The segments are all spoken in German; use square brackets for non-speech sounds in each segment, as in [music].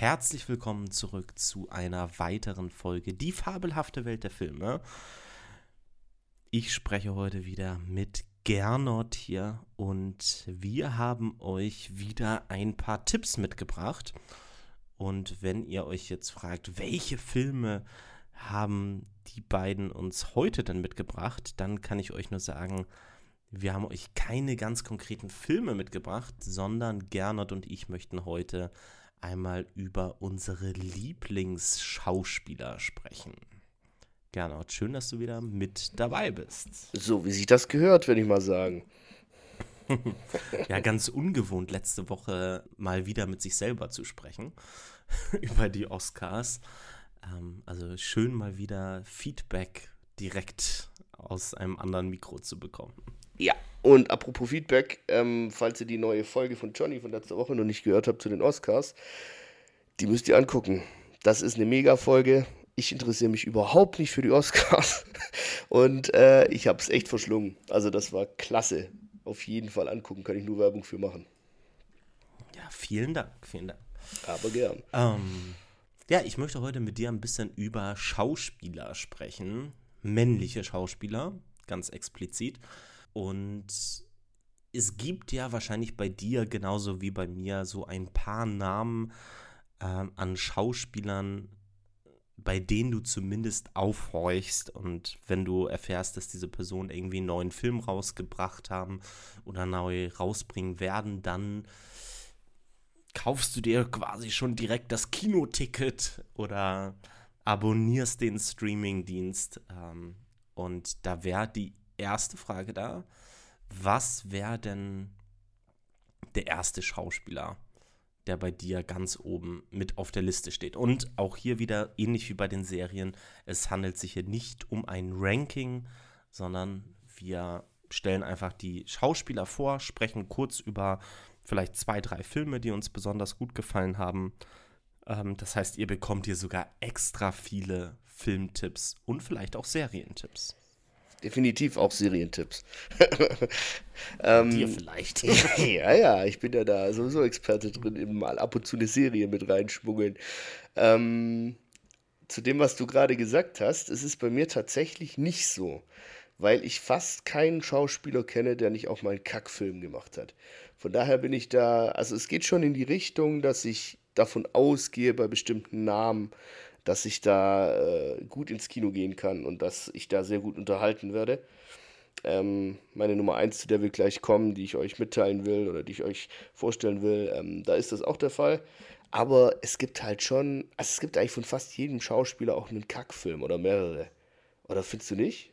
herzlich willkommen zurück zu einer weiteren Folge Die fabelhafte Welt der Filme. Ich spreche heute wieder mit Gernot hier und wir haben euch wieder ein paar Tipps mitgebracht. Und wenn ihr euch jetzt fragt, welche Filme haben die beiden uns heute denn mitgebracht, dann kann ich euch nur sagen, wir haben euch keine ganz konkreten Filme mitgebracht, sondern Gernot und ich möchten heute einmal über unsere Lieblingsschauspieler sprechen. Gernot, schön, dass du wieder mit dabei bist. So wie sich das gehört, würde ich mal sagen. [laughs] ja, ganz ungewohnt, letzte Woche mal wieder mit sich selber zu sprechen [laughs] über die Oscars. Ähm, also schön mal wieder Feedback direkt aus einem anderen Mikro zu bekommen. Ja, und apropos Feedback, ähm, falls ihr die neue Folge von Johnny von letzter Woche noch nicht gehört habt zu den Oscars, die müsst ihr angucken. Das ist eine Mega-Folge. Ich interessiere mich überhaupt nicht für die Oscars. [laughs] Und äh, ich habe es echt verschlungen. Also das war klasse. Auf jeden Fall angucken, kann ich nur Werbung für machen. Ja, vielen Dank, vielen Dank. Aber gern. Ähm, ja, ich möchte heute mit dir ein bisschen über Schauspieler sprechen. Männliche Schauspieler, ganz explizit. Und es gibt ja wahrscheinlich bei dir genauso wie bei mir so ein paar Namen ähm, an Schauspielern, bei denen du zumindest aufhorchst und wenn du erfährst, dass diese Personen irgendwie einen neuen Film rausgebracht haben oder neu rausbringen werden, dann kaufst du dir quasi schon direkt das Kinoticket oder abonnierst den Streamingdienst. Ähm, und da wäre die erste Frage da. Was wäre denn der erste Schauspieler, der bei dir ganz oben mit auf der Liste steht? Und auch hier wieder ähnlich wie bei den Serien, es handelt sich hier nicht um ein Ranking, sondern wir stellen einfach die Schauspieler vor, sprechen kurz über vielleicht zwei, drei Filme, die uns besonders gut gefallen haben. Ähm, das heißt, ihr bekommt hier sogar extra viele Filmtipps und vielleicht auch Serientipps definitiv auch Serientipps. [laughs] ähm, Dir vielleicht. [laughs] ja, ja, ich bin ja da sowieso Experte drin, eben mal ab und zu eine Serie mit reinschmuggeln. Ähm, zu dem, was du gerade gesagt hast, es ist bei mir tatsächlich nicht so, weil ich fast keinen Schauspieler kenne, der nicht auch mal einen Kackfilm gemacht hat. Von daher bin ich da, also es geht schon in die Richtung, dass ich davon ausgehe, bei bestimmten Namen, dass ich da äh, gut ins Kino gehen kann und dass ich da sehr gut unterhalten werde. Ähm, meine Nummer 1, zu der wir gleich kommen, die ich euch mitteilen will oder die ich euch vorstellen will, ähm, da ist das auch der Fall. Aber es gibt halt schon, also es gibt eigentlich von fast jedem Schauspieler auch einen Kackfilm oder mehrere. Oder findest du nicht?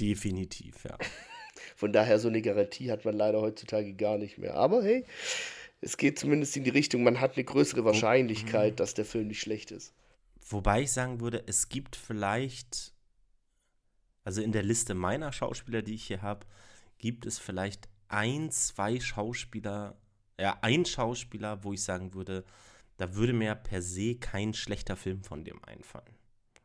Definitiv, ja. [laughs] Von daher so eine Garantie hat man leider heutzutage gar nicht mehr. Aber hey, es geht zumindest in die Richtung, man hat eine größere Wahrscheinlichkeit, mhm. dass der Film nicht schlecht ist. Wobei ich sagen würde, es gibt vielleicht, also in der Liste meiner Schauspieler, die ich hier habe, gibt es vielleicht ein, zwei Schauspieler, ja, ein Schauspieler, wo ich sagen würde, da würde mir per se kein schlechter Film von dem einfallen.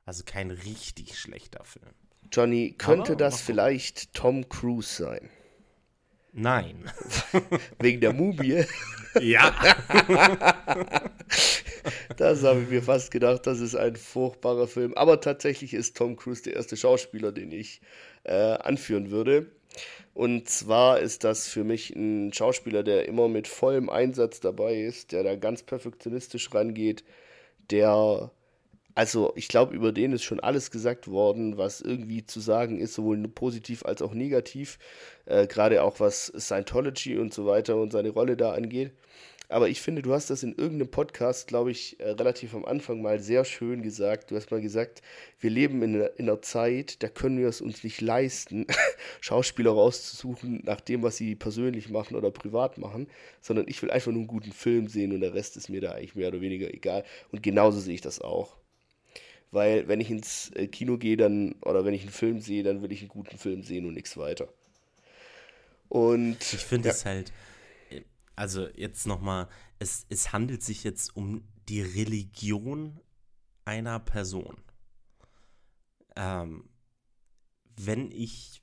Also kein richtig schlechter Film. Johnny, könnte Aber, das vielleicht Tom Cruise sein? Nein. [laughs] Wegen der Mumie? Ja. [laughs] das habe ich mir fast gedacht, das ist ein furchtbarer Film. Aber tatsächlich ist Tom Cruise der erste Schauspieler, den ich äh, anführen würde. Und zwar ist das für mich ein Schauspieler, der immer mit vollem Einsatz dabei ist, der da ganz perfektionistisch rangeht, der also ich glaube, über den ist schon alles gesagt worden, was irgendwie zu sagen ist, sowohl positiv als auch negativ, äh, gerade auch was Scientology und so weiter und seine Rolle da angeht. Aber ich finde, du hast das in irgendeinem Podcast, glaube ich, äh, relativ am Anfang mal sehr schön gesagt. Du hast mal gesagt, wir leben in, in einer Zeit, da können wir es uns nicht leisten, [laughs] Schauspieler rauszusuchen nach dem, was sie persönlich machen oder privat machen, sondern ich will einfach nur einen guten Film sehen und der Rest ist mir da eigentlich mehr oder weniger egal. Und genauso sehe ich das auch weil wenn ich ins äh, Kino gehe, dann, oder wenn ich einen Film sehe, dann will ich einen guten Film sehen und nichts weiter. Und ich finde ja. es halt, äh, also jetzt nochmal, es, es handelt sich jetzt um die Religion einer Person. Ähm, wenn ich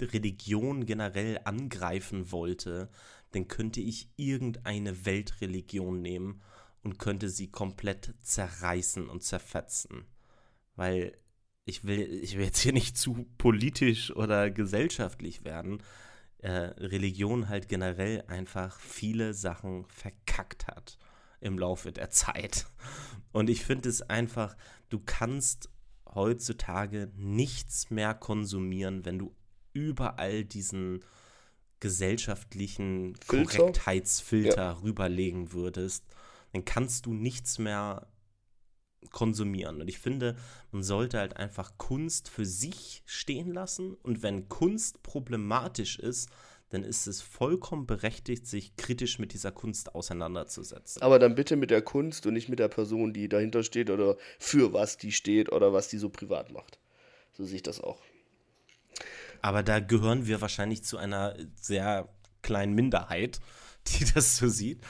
Religion generell angreifen wollte, dann könnte ich irgendeine Weltreligion nehmen und könnte sie komplett zerreißen und zerfetzen. Weil ich will, ich will jetzt hier nicht zu politisch oder gesellschaftlich werden. Äh, Religion halt generell einfach viele Sachen verkackt hat im Laufe der Zeit. Und ich finde es einfach, du kannst heutzutage nichts mehr konsumieren, wenn du überall diesen gesellschaftlichen Filter? Korrektheitsfilter Ja. rüberlegen würdest, dann kannst du nichts mehr konsumieren. Und ich finde, man sollte halt einfach Kunst für sich stehen lassen. Und wenn Kunst problematisch ist, dann ist es vollkommen berechtigt, sich kritisch mit dieser Kunst auseinanderzusetzen. Aber dann bitte mit der Kunst und nicht mit der Person, die dahinter steht oder für was die steht oder was die so privat macht. So sehe ich das auch. Aber da gehören wir wahrscheinlich zu einer sehr kleinen Minderheit, [laughs] die das so sieht.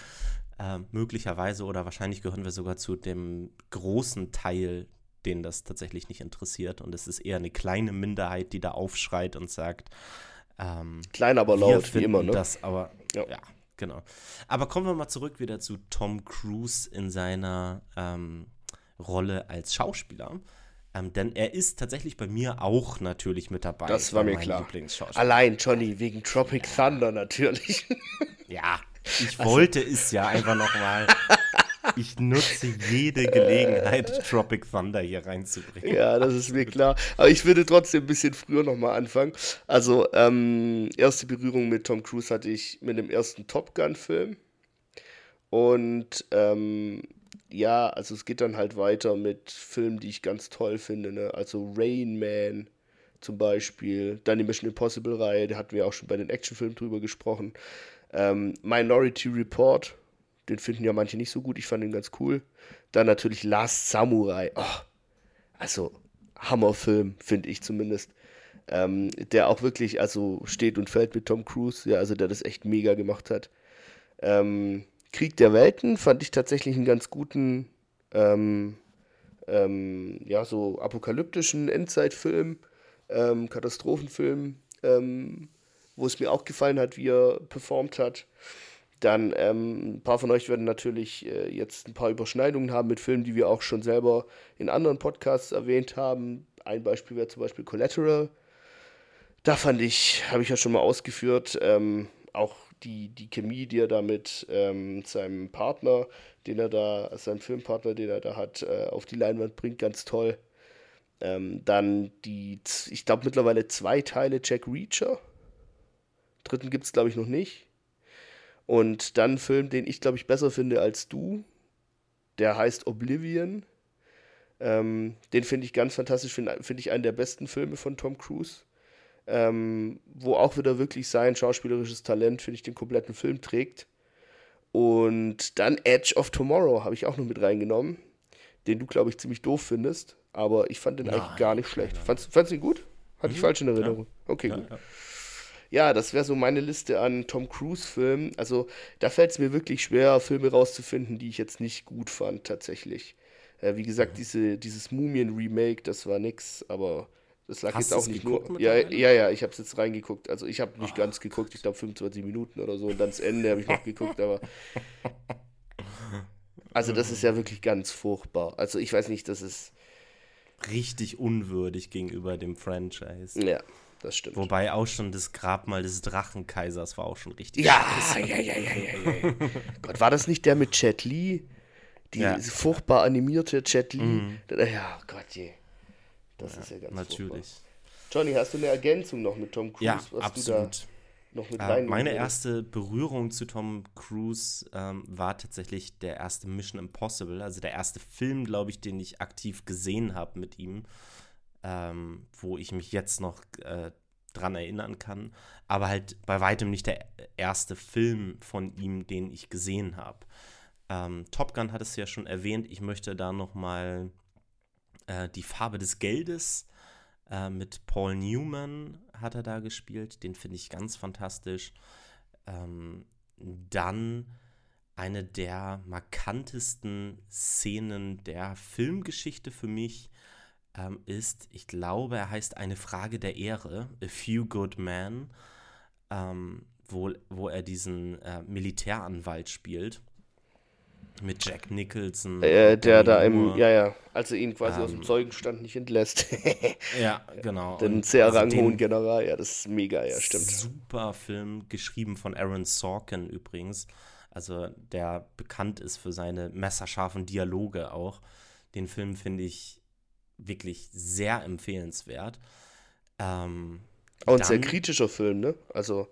Ähm, möglicherweise oder wahrscheinlich gehören wir sogar zu dem großen Teil, den das tatsächlich nicht interessiert. Und es ist eher eine kleine Minderheit, die da aufschreit und sagt, ähm, Klein, aber laut, wie immer, ne? das aber, Ja. ja. genau. Aber kommen wir mal zurück wieder zu Tom Cruise in seiner ähm, Rolle als Schauspieler. Ähm, denn er ist tatsächlich bei mir auch natürlich mit dabei. Das war mir klar. Allein, Johnny, wegen Tropic Thunder natürlich. Ja, ich Also wollte es ja einfach nochmal. [laughs] Ich nutze jede Gelegenheit, Tropic Thunder hier reinzubringen. Ja, das ist mir klar. Aber ich würde trotzdem ein bisschen früher nochmal anfangen. Also, ähm, erste Berührung mit Tom Cruise hatte ich mit dem ersten Top Gun-Film. Und ähm, ja, also es geht dann halt weiter mit Filmen, die ich ganz toll finde. Ne? Also Rain Man zum Beispiel. Dann die Mission Impossible-Reihe, da hatten wir auch schon bei den Actionfilmen drüber gesprochen. Ähm, Minority Report, den finden ja manche nicht so gut. Ich fand ihn ganz cool. Dann natürlich Last Samurai. Oh, also Hammerfilm, finde ich zumindest. Ähm, der auch wirklich, also steht und fällt mit Tom Cruise, ja, also der das echt mega gemacht hat. Ähm, Krieg der Welten fand ich tatsächlich einen ganz guten, ähm, ähm, ja, so apokalyptischen Endzeitfilm, ähm, Katastrophenfilm, ähm, wo es mir auch gefallen hat, wie er performt hat. Dann ähm, ein paar von euch werden natürlich äh, jetzt ein paar Überschneidungen haben mit Filmen, die wir auch schon selber in anderen Podcasts erwähnt haben. Ein Beispiel wäre zum Beispiel Collateral. Da fand ich, habe ich ja schon mal ausgeführt, ähm, auch die, die Chemie, die er da mit ähm, seinem Partner, den er da, seinem Filmpartner, den er da hat, äh, auf die Leinwand bringt, ganz toll. Ähm, dann die, ich glaube mittlerweile zwei Teile Jack Reacher. Dritten gibt es, glaube ich, noch nicht. Und dann ein Film, den ich, glaube ich, besser finde als du. Der heißt Oblivion. Ähm, den finde ich ganz fantastisch, finde find ich einen der besten Filme von Tom Cruise. Ähm, wo auch wieder wirklich sein schauspielerisches Talent, finde ich, den kompletten Film trägt. Und dann Edge of Tomorrow habe ich auch noch mit reingenommen, den du, glaube ich, ziemlich doof findest. Aber ich fand den eigentlich Nein, gar nicht schlecht. Fandst, fandst du ihn gut? Hatte ich falsch in Erinnerung. Okay, Ja, gut. Ja. Das wäre so meine Liste an Tom Cruise-Filmen. Also da fällt es mir wirklich schwer, Filme rauszufinden, die ich jetzt nicht gut fand, tatsächlich. Äh, wie gesagt, diese, dieses Mumien-Remake, das war nix, aber das lag Hast jetzt auch nicht geguckt nur. Ja, ja, ja, ich habe es jetzt reingeguckt. Also ich habe nicht ganz geguckt, ich glaube 25 Minuten oder so und dann das Ende habe ich noch geguckt, aber. Also das ist ja [laughs] wirklich ganz furchtbar. Also ich weiß nicht, das ist. Richtig unwürdig gegenüber dem Franchise. Ja, das stimmt. Wobei auch schon das Grabmal des Drachenkaisers war auch schon richtig. Ja, ja, ja, ja, ja, ja. [laughs] Gott, war das nicht der mit Jet Li? Die Ja. furchtbar animierte Jet Li? Ja, Gott je. Das ist ja ganz Natürlich. furchtbar. Johnny, hast du eine Ergänzung noch mit Tom Cruise, Ja, was absolut. du da noch mit Äh, meine erste Berührung zu Tom Cruise ähm, war tatsächlich der erste Mission Impossible, also der erste Film, glaube ich, den ich aktiv gesehen habe mit ihm, ähm, wo ich mich jetzt noch äh, dran erinnern kann, aber halt bei weitem nicht der erste Film von ihm, den ich gesehen habe. Ähm, Top Gun hat es ja schon erwähnt, ich möchte da noch mal äh, die Farbe des Geldes äh, mit Paul Newman hat er da gespielt. Den finde ich ganz fantastisch. Ähm, dann eine der markantesten Szenen der Filmgeschichte für mich ähm, ist, ich glaube, er heißt Eine Frage der Ehre, A Few Good Men. Ähm, wo, wo er diesen äh, Militäranwalt spielt. Mit Jack Nicholson. Äh, der da im, ja, ja, als er ihn quasi ähm, aus dem ähm. Zeugenstand nicht entlässt. [laughs] ja, genau. Den sehr also ranghohen General, ja, das ist mega, ja, stimmt. Super Film, geschrieben von Aaron Sorkin übrigens. Also, der bekannt ist für seine messerscharfen Dialoge auch. Den Film finde ich wirklich sehr empfehlenswert. Ähm, auch ein dann, sehr kritischer Film, ne? Also,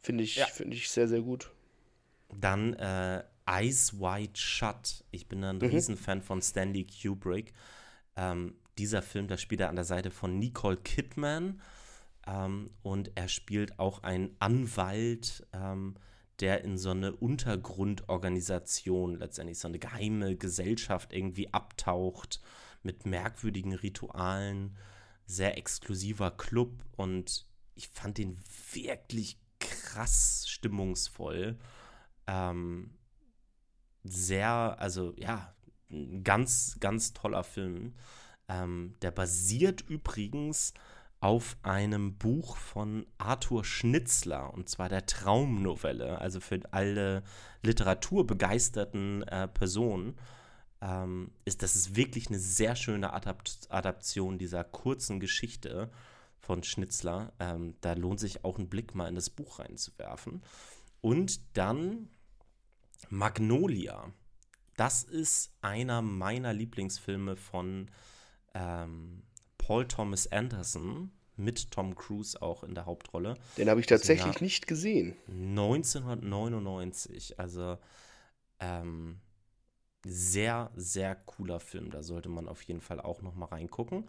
finde ich, ja. Find ich sehr, sehr gut. Dann äh, Eyes Wide Shut. Ich bin ein mhm. Riesenfan von Stanley Kubrick. Ähm, dieser Film, da spielt er an der Seite von Nicole Kidman. Ähm, und er spielt auch einen Anwalt, ähm, der in so eine Untergrundorganisation, letztendlich so eine geheime Gesellschaft irgendwie abtaucht mit merkwürdigen Ritualen, sehr exklusiver Club und ich fand den wirklich krass stimmungsvoll. Ähm, sehr, also ja, ein ganz, ganz toller Film. Ähm, der basiert übrigens auf einem Buch von Arthur Schnitzler, und zwar der Traumnovelle, also für alle literaturbegeisterten äh, Personen. Ähm, ist das ist wirklich eine sehr schöne Adapt Adaption dieser kurzen Geschichte von Schnitzler. Ähm, da lohnt sich auch ein Blick mal in das Buch reinzuwerfen. Und dann Magnolia. Das ist einer meiner Lieblingsfilme von ähm, Paul Thomas Anderson mit Tom Cruise auch in der Hauptrolle. Den habe ich tatsächlich nicht gesehen. 1999. Also ähm, sehr, sehr cooler Film. Da sollte man auf jeden Fall auch noch mal reingucken.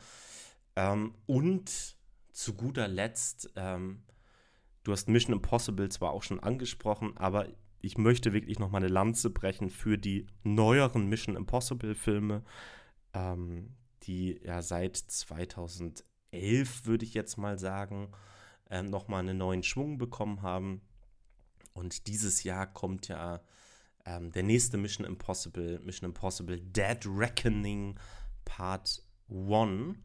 Ähm, und zu guter Letzt, ähm, du hast Mission Impossible zwar auch schon angesprochen, aber ich möchte wirklich noch mal eine Lanze brechen für die neueren Mission Impossible Filme, ähm, die ja seit 2011, würde ich jetzt mal sagen, ähm, noch mal einen neuen Schwung bekommen haben. Und dieses Jahr kommt ja ähm, der nächste Mission Impossible, Mission Impossible Dead Reckoning Part 1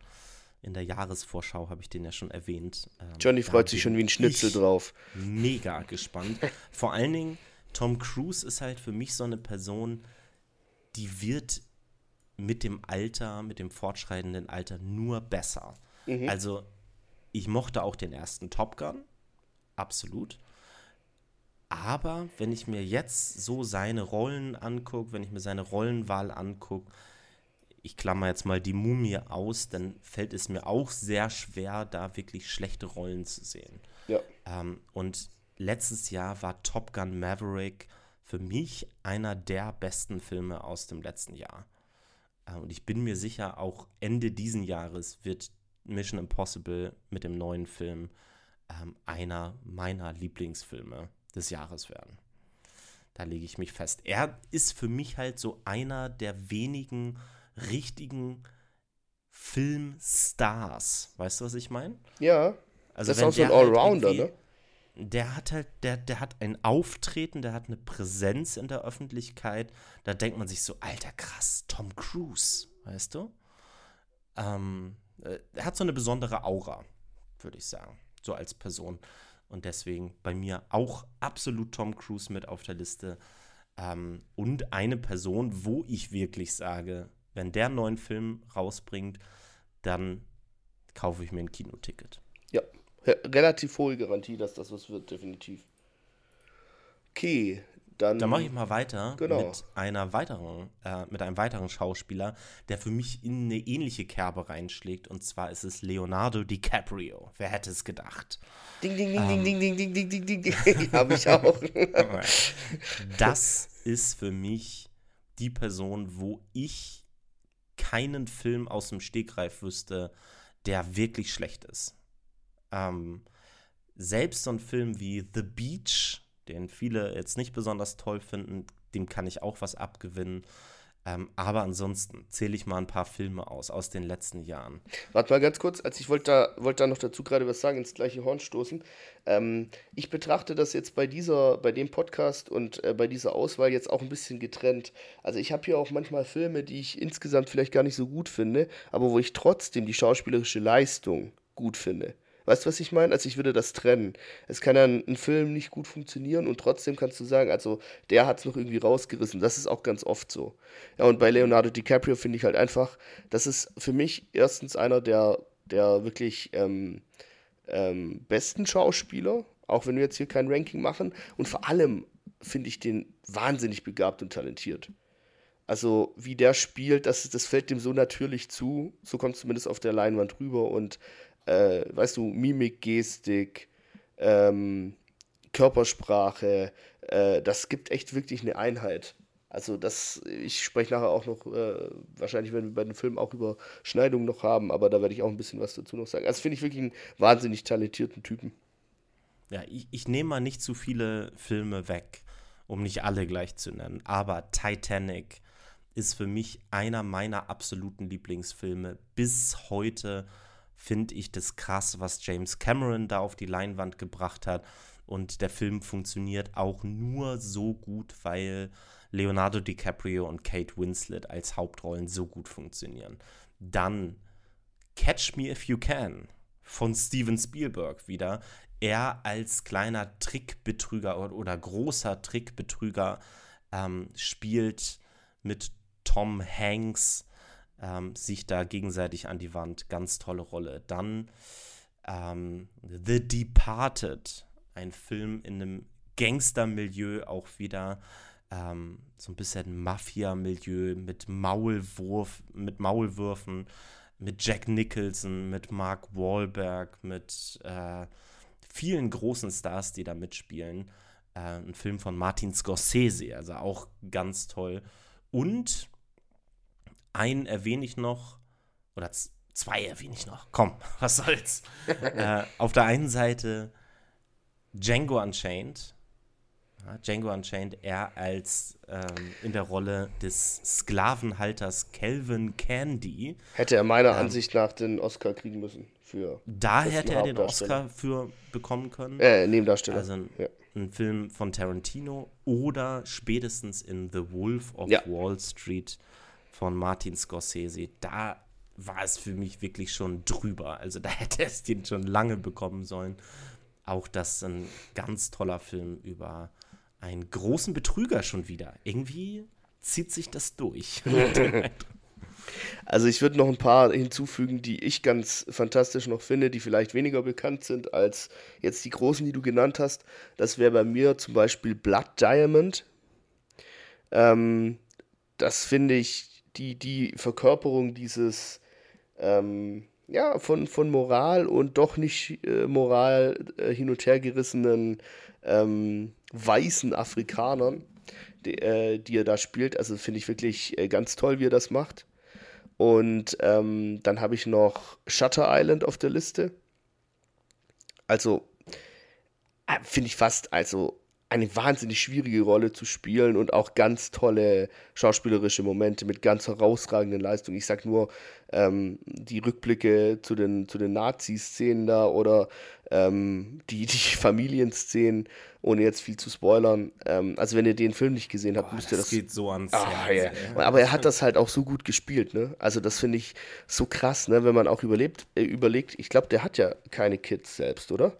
in der Jahresvorschau habe ich den ja schon erwähnt. Ähm, Johnny freut sich schon wie ein Schnitzel drauf. Mega gespannt. [laughs] Vor allen Dingen, Tom Cruise ist halt für mich so eine Person, die wird mit dem Alter, mit dem fortschreitenden Alter nur besser. Mhm. Also, ich mochte auch den ersten Top Gun, absolut. Aber wenn ich mir jetzt so seine Rollen angucke, wenn ich mir seine Rollenwahl angucke, ich klammer jetzt mal die Mumie aus, dann fällt es mir auch sehr schwer, da wirklich schlechte Rollen zu sehen. Ja. Ähm, und letztes Jahr war Top Gun Maverick für mich einer der besten Filme aus dem letzten Jahr. Äh, und ich bin mir sicher, auch Ende diesen Jahres wird Mission Impossible mit dem neuen Film ähm, einer meiner Lieblingsfilme des Jahres werden. Da lege ich mich fest. Er ist für mich halt so einer der wenigen richtigen Filmstars. Weißt du, was ich meine? Ja. Also das ist auch so ein halt Allrounder, halt ne? Der hat halt, der, der hat ein Auftreten, der hat eine Präsenz in der Öffentlichkeit. Da denkt man sich so, alter krass, Tom Cruise, weißt du? Ähm, äh, er hat so eine besondere Aura, würde ich sagen, so als Person. Und deswegen bei mir auch absolut Tom Cruise mit auf der Liste. Ähm, und eine Person, wo ich wirklich sage, wenn der einen neuen Film rausbringt, dann kaufe ich mir ein Kinoticket. Ja, relativ hohe Garantie, dass das was wird, definitiv. Okay, dann. Dann mache ich mal weiter genau. mit einer weiteren, äh, mit einem weiteren Schauspieler, der für mich in eine ähnliche Kerbe reinschlägt. Und zwar ist es Leonardo DiCaprio. Wer hätte es gedacht? Ding, ding, ding, ähm, ding, ding, ding, ding, ding, ding, [laughs] ding. Habe ich auch. [laughs] das ist für mich die Person, wo ich keinen Film aus dem Stegreif wüsste, der wirklich schlecht ist. Ähm, selbst so ein Film wie The Beach, den viele jetzt nicht besonders toll finden, dem kann ich auch was abgewinnen. Ähm, aber ansonsten zähle ich mal ein paar Filme aus, aus den letzten Jahren. Warte mal ganz kurz, als ich wollte da, wollt da noch dazu gerade was sagen, ins gleiche Horn stoßen. Ähm, ich betrachte das jetzt bei dieser, bei dem Podcast und äh, bei dieser Auswahl jetzt auch ein bisschen getrennt. Also ich habe hier auch manchmal Filme, die ich insgesamt vielleicht gar nicht so gut finde, aber wo ich trotzdem die schauspielerische Leistung gut finde. Weißt du, was ich meine? Also ich würde das trennen. Es kann ja ein, ein Film nicht gut funktionieren und trotzdem kannst du sagen, also der hat es noch irgendwie rausgerissen. Das ist auch ganz oft so. Ja, und bei Leonardo DiCaprio finde ich halt einfach, das ist für mich erstens einer der, der wirklich ähm, ähm, besten Schauspieler, auch wenn wir jetzt hier kein Ranking machen. Und vor allem finde ich den wahnsinnig begabt und talentiert. Also wie der spielt, das, das fällt dem so natürlich zu. So kommt es zumindest auf der Leinwand rüber und äh, weißt du, Mimik, Gestik, ähm, Körpersprache, äh, das gibt echt wirklich eine Einheit. Also das, ich spreche nachher auch noch, äh, wahrscheinlich werden wir bei den Filmen auch über Schneidungen noch haben, aber da werde ich auch ein bisschen was dazu noch sagen. Also finde ich wirklich einen wahnsinnig talentierten Typen. Ja, ich, ich nehme mal nicht zu viele Filme weg, um nicht alle gleich zu nennen, aber Titanic ist für mich einer meiner absoluten Lieblingsfilme bis heute finde ich das krass, was James Cameron da auf die Leinwand gebracht hat. Und der Film funktioniert auch nur so gut, weil Leonardo DiCaprio und Kate Winslet als Hauptrollen so gut funktionieren. Dann Catch Me If You Can von Steven Spielberg wieder. Er als kleiner Trickbetrüger oder, oder großer Trickbetrüger ähm, spielt mit Tom Hanks ähm, sich da gegenseitig an die Wand. Ganz tolle Rolle. Dann ähm, The Departed, ein Film in einem Gangstermilieu auch wieder. Ähm, so ein bisschen Mafia-Milieu mit Maulwurf, mit Maulwürfen, mit Jack Nicholson, mit Mark Wahlberg, mit äh, vielen großen Stars, die da mitspielen. Äh, ein Film von Martin Scorsese, also auch ganz toll. Und einen erwähne ich noch, oder zwei erwähne ich noch. Komm, [laughs] was soll's. [laughs] äh, auf der einen Seite Django Unchained. Ja, Django Unchained, er als ähm, in der Rolle des Sklavenhalters Calvin Candy. Hätte er meiner ähm, Ansicht nach den Oscar kriegen müssen für. Da hätte er den Oscar für bekommen können. Äh, Nebendarsteller. Also ein, ja. ein Film von Tarantino oder spätestens in The Wolf of ja. Wall Street von Martin Scorsese, da war es für mich wirklich schon drüber. Also da [laughs] hätte es den schon lange bekommen sollen. Auch das ein ganz toller Film über einen großen Betrüger schon wieder. Irgendwie zieht sich das durch. [laughs] Also ich würde noch ein paar hinzufügen, die ich ganz fantastisch noch finde, die vielleicht weniger bekannt sind als jetzt die großen, die du genannt hast. Das wäre bei mir zum Beispiel Blood Diamond. Ähm, das finde ich die, die Verkörperung dieses, ähm, ja, von, von Moral und doch nicht äh, Moral äh, hin und her gerissenen ähm, weißen Afrikanern, die, äh, die, er da spielt. Also finde ich wirklich äh, ganz toll, wie er das macht. Und ähm, dann habe ich noch Shutter Island auf der Liste. Also äh, finde ich fast, also eine wahnsinnig schwierige Rolle zu spielen und auch ganz tolle schauspielerische Momente mit ganz herausragenden Leistungen. Ich sag nur ähm, die Rückblicke zu den, zu den Nazi-Szenen da oder ähm, die, [laughs] die Familienszenen, ohne jetzt viel zu spoilern. Ähm, also wenn ihr den Film nicht gesehen habt, müsst ihr das. Das geht so ans ah, Herz. Ja. Aber er hat das halt auch so gut gespielt, ne? Also das finde ich so krass, ne? Wenn man auch überlebt, äh, überlegt, ich glaube, der hat ja keine Kids selbst, oder?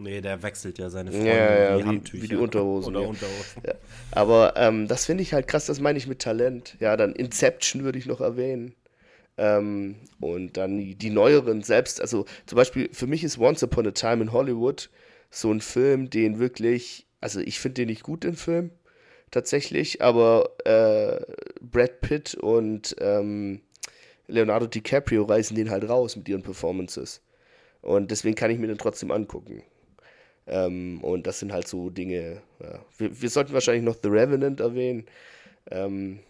Nee, der wechselt ja seine Freunde ja, ja, wie, wie, die Unterhosen. Oder ja. Unterhosen. Ja. Aber ähm, das finde ich halt krass, das meine ich mit Talent. Ja, dann Inception würde ich noch erwähnen. Ähm, und dann die, die, neueren selbst, also zum Beispiel für mich ist Once Upon a Time in Hollywood so ein Film, den wirklich, also ich finde den nicht gut, den Film, tatsächlich, aber äh, Brad Pitt und ähm, Leonardo DiCaprio reißen den halt raus mit ihren Performances. Und deswegen kann ich mir den trotzdem angucken. Ähm, und das sind halt so Dinge. Ja. Wir, wir, sollten wahrscheinlich noch The Revenant erwähnen. Ähm,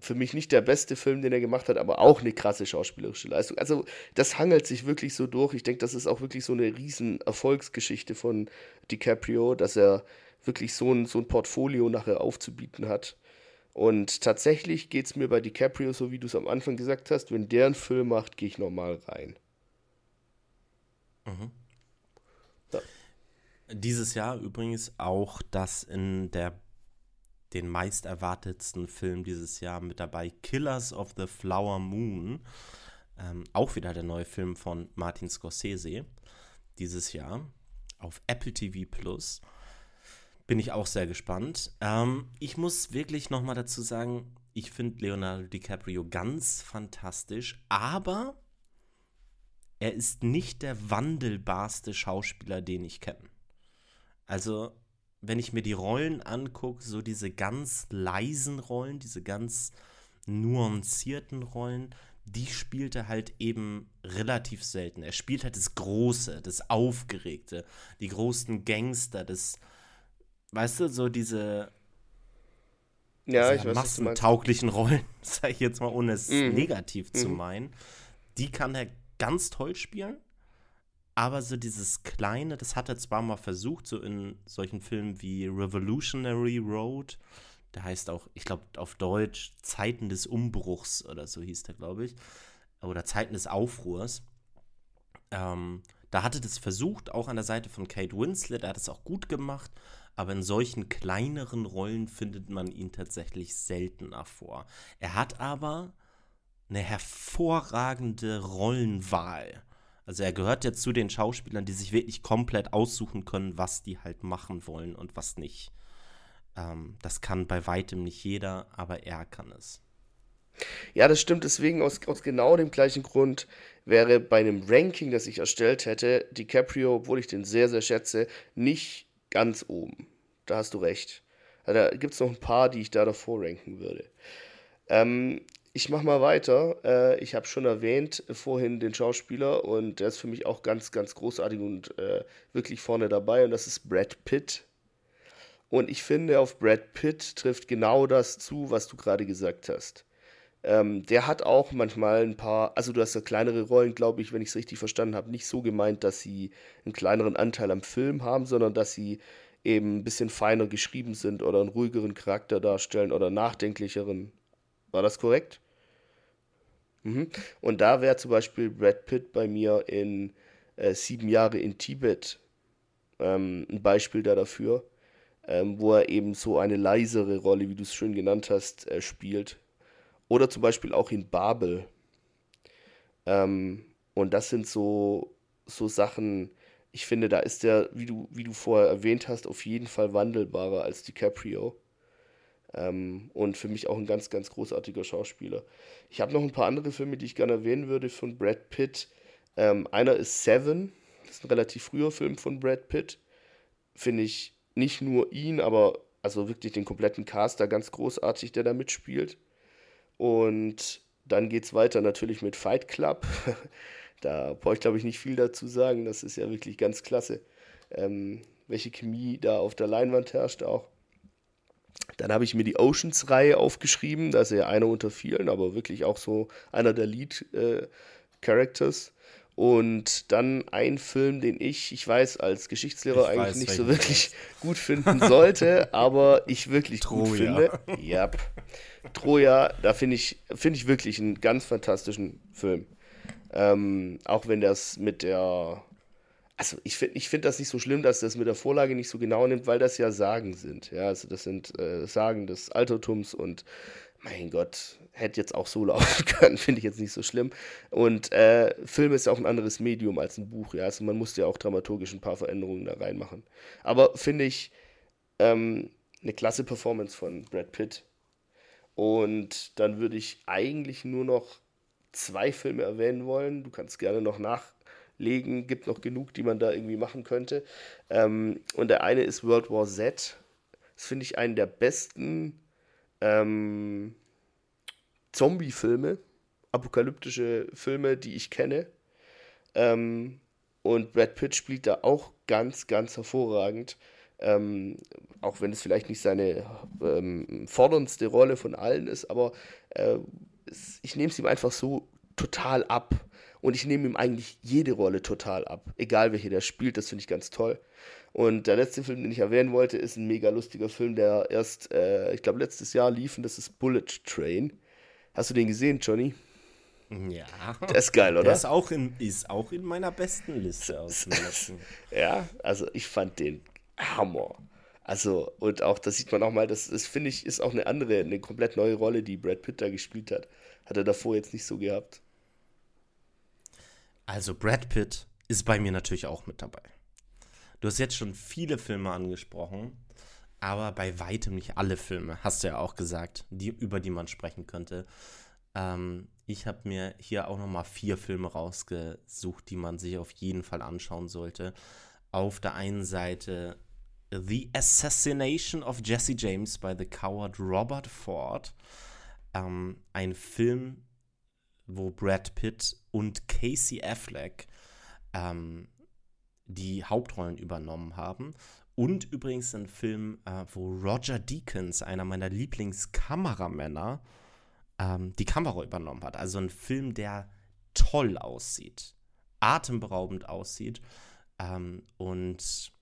für mich nicht der beste Film, den er gemacht hat, aber auch eine krasse schauspielerische Leistung. Also das hangelt sich wirklich so durch. Ich denke, das ist auch wirklich so eine riesen Erfolgsgeschichte von DiCaprio, dass er wirklich so ein, so ein Portfolio nachher aufzubieten hat. Und tatsächlich geht es mir bei DiCaprio, so wie du es am Anfang gesagt hast, wenn der einen Film macht, gehe ich normal rein. Mhm. Dieses Jahr übrigens auch das in der den meist erwartetsten Film dieses Jahr mit dabei, Killers of the Flower Moon. Ähm, auch wieder der neue Film von Martin Scorsese dieses Jahr auf Apple TV Plus. Bin ich auch sehr gespannt. Ähm, ich muss wirklich nochmal dazu sagen, ich finde Leonardo DiCaprio ganz fantastisch, aber er ist nicht der wandelbarste Schauspieler, den ich kenne. Also, wenn ich mir die Rollen angucke, so diese ganz leisen Rollen, diese ganz nuancierten Rollen, die spielt er halt eben relativ selten. Er spielt halt das Große, das Aufgeregte, die großen Gangster, das, weißt du, so diese ja, ich weiß, massentauglichen Rollen, [laughs] sage ich jetzt mal, ohne es mhm. negativ mhm. zu meinen, die kann er ganz toll spielen. Aber so dieses Kleine, das hat er zwar mal versucht, so in solchen Filmen wie Revolutionary Road der heißt auch, ich glaube auf Deutsch Zeiten des Umbruchs oder so hieß der, glaube ich. Oder Zeiten des Aufruhrs. Ähm, da hatte das versucht, auch an der Seite von Kate Winslet. Er hat es auch gut gemacht. Aber in solchen kleineren Rollen findet man ihn tatsächlich seltener vor. Er hat aber eine hervorragende Rollenwahl. Also er gehört ja zu den Schauspielern, die sich wirklich komplett aussuchen können, was die halt machen wollen und was nicht. Ähm, das kann bei weitem nicht jeder, aber er kann es. Ja, das stimmt. Deswegen aus, aus genau dem gleichen Grund wäre bei einem Ranking, das ich erstellt hätte, DiCaprio, obwohl ich den sehr, sehr schätze, nicht ganz oben. Da hast du recht. Da gibt es noch ein paar, die ich da davor ranken würde. Ähm, ich mache mal weiter. Äh, ich habe schon erwähnt äh, vorhin den Schauspieler und der ist für mich auch ganz, ganz großartig und äh, wirklich vorne dabei und das ist Brad Pitt. Und ich finde, auf Brad Pitt trifft genau das zu, was du gerade gesagt hast. Ähm, der hat auch manchmal ein paar, also du hast ja kleinere Rollen, glaube ich, wenn ich es richtig verstanden habe, nicht so gemeint, dass sie einen kleineren Anteil am Film haben, sondern dass sie eben ein bisschen feiner geschrieben sind oder einen ruhigeren Charakter darstellen oder nachdenklicheren. War das korrekt? Mhm. Und da wäre zum Beispiel Brad Pitt bei mir in äh, Sieben Jahre in Tibet ähm, ein Beispiel da dafür ähm, wo er eben so eine leisere Rolle, wie du es schön genannt hast, äh, spielt. Oder zum Beispiel auch in Babel. Ähm, und das sind so, so Sachen, ich finde, da ist der, wie du, wie du vorher erwähnt hast, auf jeden Fall wandelbarer als DiCaprio. Ähm, und für mich auch ein ganz, ganz großartiger Schauspieler. Ich habe noch ein paar andere Filme, die ich gerne erwähnen würde von Brad Pitt. Ähm, einer ist Seven, das ist ein relativ früher Film von Brad Pitt. Finde ich nicht nur ihn, aber also wirklich den kompletten Cast da ganz großartig, der da mitspielt. Und dann geht es weiter natürlich mit Fight Club. [laughs] da brauche ich, glaube ich, nicht viel dazu sagen. Das ist ja wirklich ganz klasse, ähm, welche Chemie da auf der Leinwand herrscht auch. Dann habe ich mir die Oceans-Reihe aufgeschrieben. Da ist er ja einer unter vielen, aber wirklich auch so einer der Lead-Characters. Und dann ein Film, den ich, ich weiß, als Geschichtslehrer ich eigentlich weiß, nicht so wirklich [laughs] gut finden sollte, aber ich wirklich Troja. gut finde. Ja. Troja, da finde ich, find ich wirklich einen ganz fantastischen Film. Ähm, auch wenn das mit der. Also ich finde ich find das nicht so schlimm, dass das mit der Vorlage nicht so genau nimmt, weil das ja Sagen sind. Ja, also das sind äh, Sagen des Altertums und mein Gott, hätte jetzt auch so [laughs] laufen können, finde ich jetzt nicht so schlimm. Und äh, Film ist ja auch ein anderes Medium als ein Buch, ja. Also man musste ja auch dramaturgisch ein paar Veränderungen da reinmachen. Aber finde ich ähm, eine klasse Performance von Brad Pitt. Und dann würde ich eigentlich nur noch zwei Filme erwähnen wollen. Du kannst gerne noch nachlegen, gibt noch genug, die man da irgendwie machen könnte. Ähm, und der eine ist World War Z. Das finde ich einen der besten ähm, Zombie-Filme, apokalyptische Filme, die ich kenne. Ähm, und Brad Pitt spielt da auch ganz, ganz hervorragend. Ähm, auch wenn es vielleicht nicht seine ähm, forderndste Rolle von allen ist, aber äh, ich nehme es ihm einfach so total ab. Und ich nehme ihm eigentlich jede Rolle total ab. Egal welche der spielt, das finde ich ganz toll. Und der letzte Film, den ich erwähnen wollte, ist ein mega lustiger Film, der erst, äh, ich glaube, letztes Jahr lief und das ist Bullet Train. Hast du den gesehen, Johnny? Ja. Der ist geil, oder? Der ist auch in, ist auch in meiner besten Liste aus dem letzten. [laughs] ja, also ich fand den Hammer. Also, und auch, das sieht man auch mal, das, das finde ich, ist auch eine andere, eine komplett neue Rolle, die Brad Pitt da gespielt hat. Hat er davor jetzt nicht so gehabt. Also Brad Pitt ist bei mir natürlich auch mit dabei. Du hast jetzt schon viele Filme angesprochen, aber bei weitem nicht alle Filme, hast du ja auch gesagt, die, über die man sprechen könnte. Ähm, ich habe mir hier auch nochmal vier Filme rausgesucht, die man sich auf jeden Fall anschauen sollte. Auf der einen Seite The Assassination of Jesse James by the Coward Robert Ford. Ähm, ein Film, wo Brad Pitt und Casey Affleck ähm, die Hauptrollen übernommen haben. Und übrigens ein Film, äh, wo Roger Deakins, einer meiner Lieblingskameramänner, ähm, die Kamera übernommen hat. Also ein Film, der toll aussieht, atemberaubend aussieht ähm, und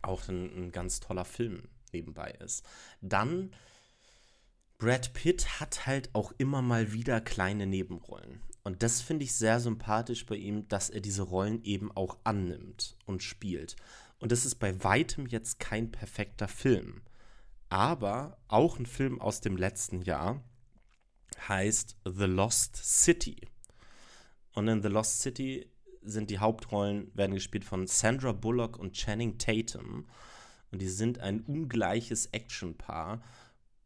auch ein, ein ganz toller Film nebenbei ist. Dann Brad Pitt hat halt auch immer mal wieder kleine Nebenrollen. Und das finde ich sehr sympathisch bei ihm, dass er diese Rollen eben auch annimmt und spielt. Und das ist bei weitem jetzt kein perfekter Film. Aber auch ein Film aus dem letzten Jahr heißt The Lost City. Und in The Lost City sind die Hauptrollen, werden gespielt von Sandra Bullock und Channing Tatum. Und die sind ein ungleiches Actionpaar.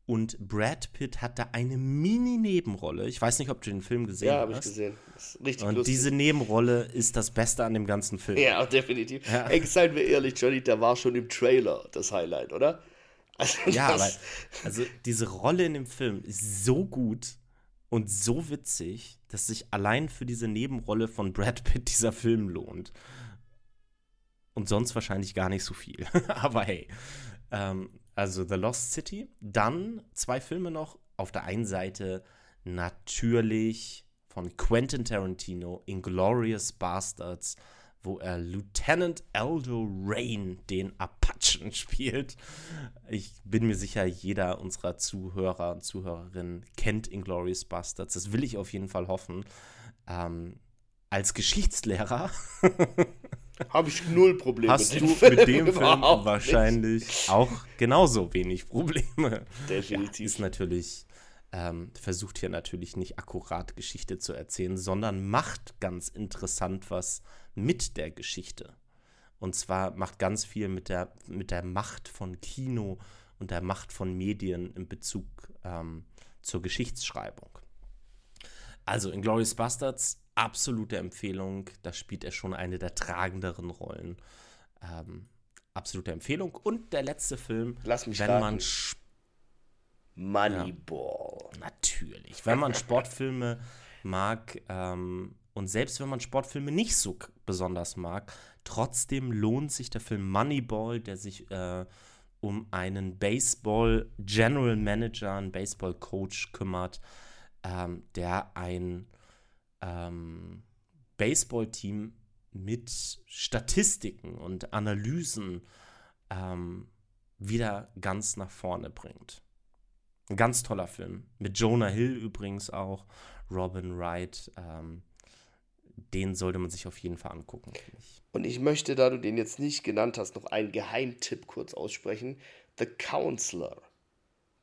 Und Brad Pitt hat da eine Mini-Nebenrolle. Ich weiß nicht, ob du den Film gesehen Ja, hast. habe ich gesehen. Richtig Und lustig. diese Nebenrolle ist das Beste an dem ganzen Film. ja, definitiv. Ja. Ey, seien wir ehrlich, Johnny, der war schon im Trailer das Highlight, oder? Also Ja, aber also diese Rolle in dem Film ist so gut und so witzig, dass sich allein für diese Nebenrolle von Brad Pitt dieser Film lohnt. Und sonst wahrscheinlich gar nicht so viel. [laughs] aber hey. Ähm, also The Lost City. Dann zwei Filme noch. Auf der einen Seite natürlich von Quentin Tarantino, Inglorious Bastards, wo er Lieutenant Aldo Rain, den Apachen, [laughs] spielt. Ich bin mir sicher, jeder unserer Zuhörer und Zuhörerinnen kennt Inglorious Bastards. Das will ich auf jeden Fall hoffen. Ähm, als Geschichtslehrer [laughs] habe ich null Probleme hast mit du [laughs] mit dem Film wahrscheinlich auch genauso wenig Probleme. nicht. Definitiv. Ist natürlich, ähm, versucht hier natürlich nicht akkurat Geschichte zu erzählen, sondern macht ganz interessant was mit der Geschichte. Und zwar macht ganz viel mit der, mit der Macht von Kino und der Macht von Medien in Bezug ähm, zur Geschichtsschreibung. Also Inglourious Bastards, absolute Empfehlung. Da spielt er schon eine der tragenderen Rollen. Ähm, absolute Empfehlung. Und der letzte Film, Lass mich wenn raten. man Sp- Moneyball. Natürlich. Wenn man Sportfilme mag ähm, und selbst wenn man Sportfilme nicht so besonders mag, trotzdem lohnt sich der Film Moneyball, der sich äh, um einen Baseball General Manager, einen Baseball Coach kümmert, ähm, der ein ähm, Baseballteam mit Statistiken und Analysen ähm, wieder ganz nach vorne bringt. Ein ganz toller Film. Mit Jonah Hill übrigens auch, Robin Wright. Ähm, den sollte man sich auf jeden Fall angucken, ich. Und ich möchte, da du den jetzt nicht genannt hast, noch einen Geheimtipp kurz aussprechen. The Counselor.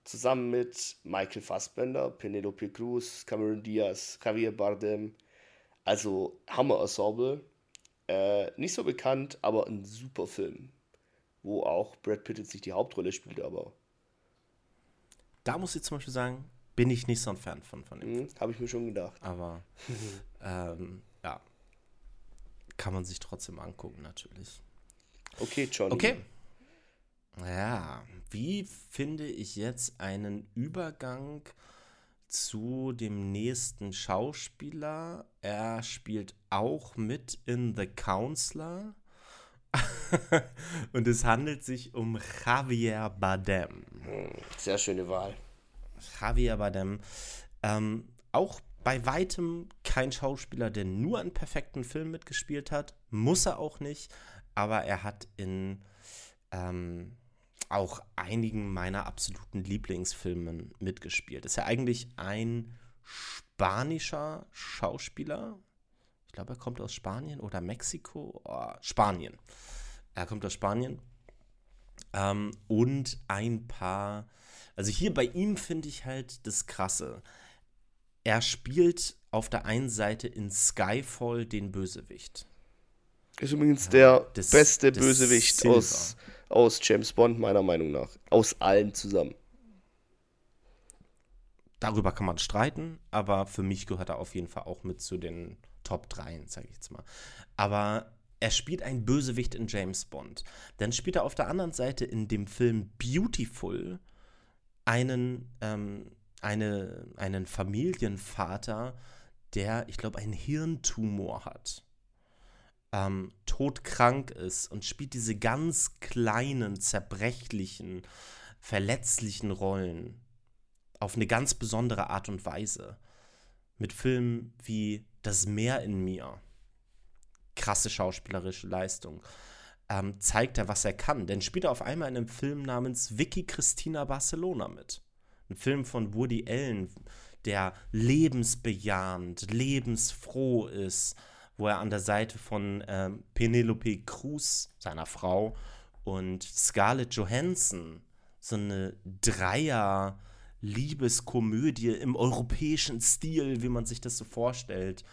Zusammen mit Michael Fassbender, Penelope Cruz, Cameron Diaz, Javier Bardem. Also Hammer-Ensemble. Äh, nicht so bekannt, aber ein super Film. Wo auch Brad Pitt jetzt nicht die Hauptrolle spielt, aber Da muss ich zum Beispiel sagen, bin ich nicht so ein Fan von, von dem. hm, habe ich mir schon gedacht. Aber [laughs] ähm, ja, kann man sich trotzdem angucken, natürlich. Okay, Johnny. Okay. Ja, wie finde ich jetzt einen Übergang zu dem nächsten Schauspieler? Er spielt auch mit in The Counselor. [laughs] Und es handelt sich um Javier Bardem. Hm, Sehr schöne Wahl. Javier Bardem. Ähm, auch bei weitem kein Schauspieler, der nur einen perfekten Film mitgespielt hat. Muss er auch nicht. Aber er hat in ähm, auch einigen meiner absoluten Lieblingsfilmen mitgespielt. Ist ja eigentlich ein spanischer Schauspieler. Ich glaube, er kommt aus Spanien oder Mexiko. Oh, Spanien. Er kommt aus Spanien. Ähm, und ein paar. Also hier bei ihm finde ich halt das Krasse. er spielt auf der einen Seite in Skyfall den Bösewicht. Ist übrigens der des, beste des Bösewicht aus, aus James Bond, meiner Meinung nach. Aus allen zusammen. Darüber kann man streiten, aber für mich gehört er auf jeden Fall auch mit zu den Top 3, sage ich jetzt mal. Aber er spielt einen Bösewicht in James Bond. Dann spielt er auf der anderen Seite in dem Film Beautiful einen, ähm, eine, einen Familienvater, der, ich glaube, einen Hirntumor hat. Ähm, todkrank ist und spielt diese ganz kleinen, zerbrechlichen, verletzlichen Rollen auf eine ganz besondere Art und Weise. Mit Filmen wie Das Meer in mir. Krasse schauspielerische Leistung. Ähm, zeigt er, was er kann. Denn spielt er auf einmal in einem Film namens Vicky Christina Barcelona mit. Ein Film von Woody Allen, der lebensbejahend, lebensfroh ist, wo er an der Seite von ähm, Penelope Cruz, seiner Frau, und Scarlett Johansson, so eine Dreier- Liebeskomödie im europäischen Stil, wie man sich das so vorstellt,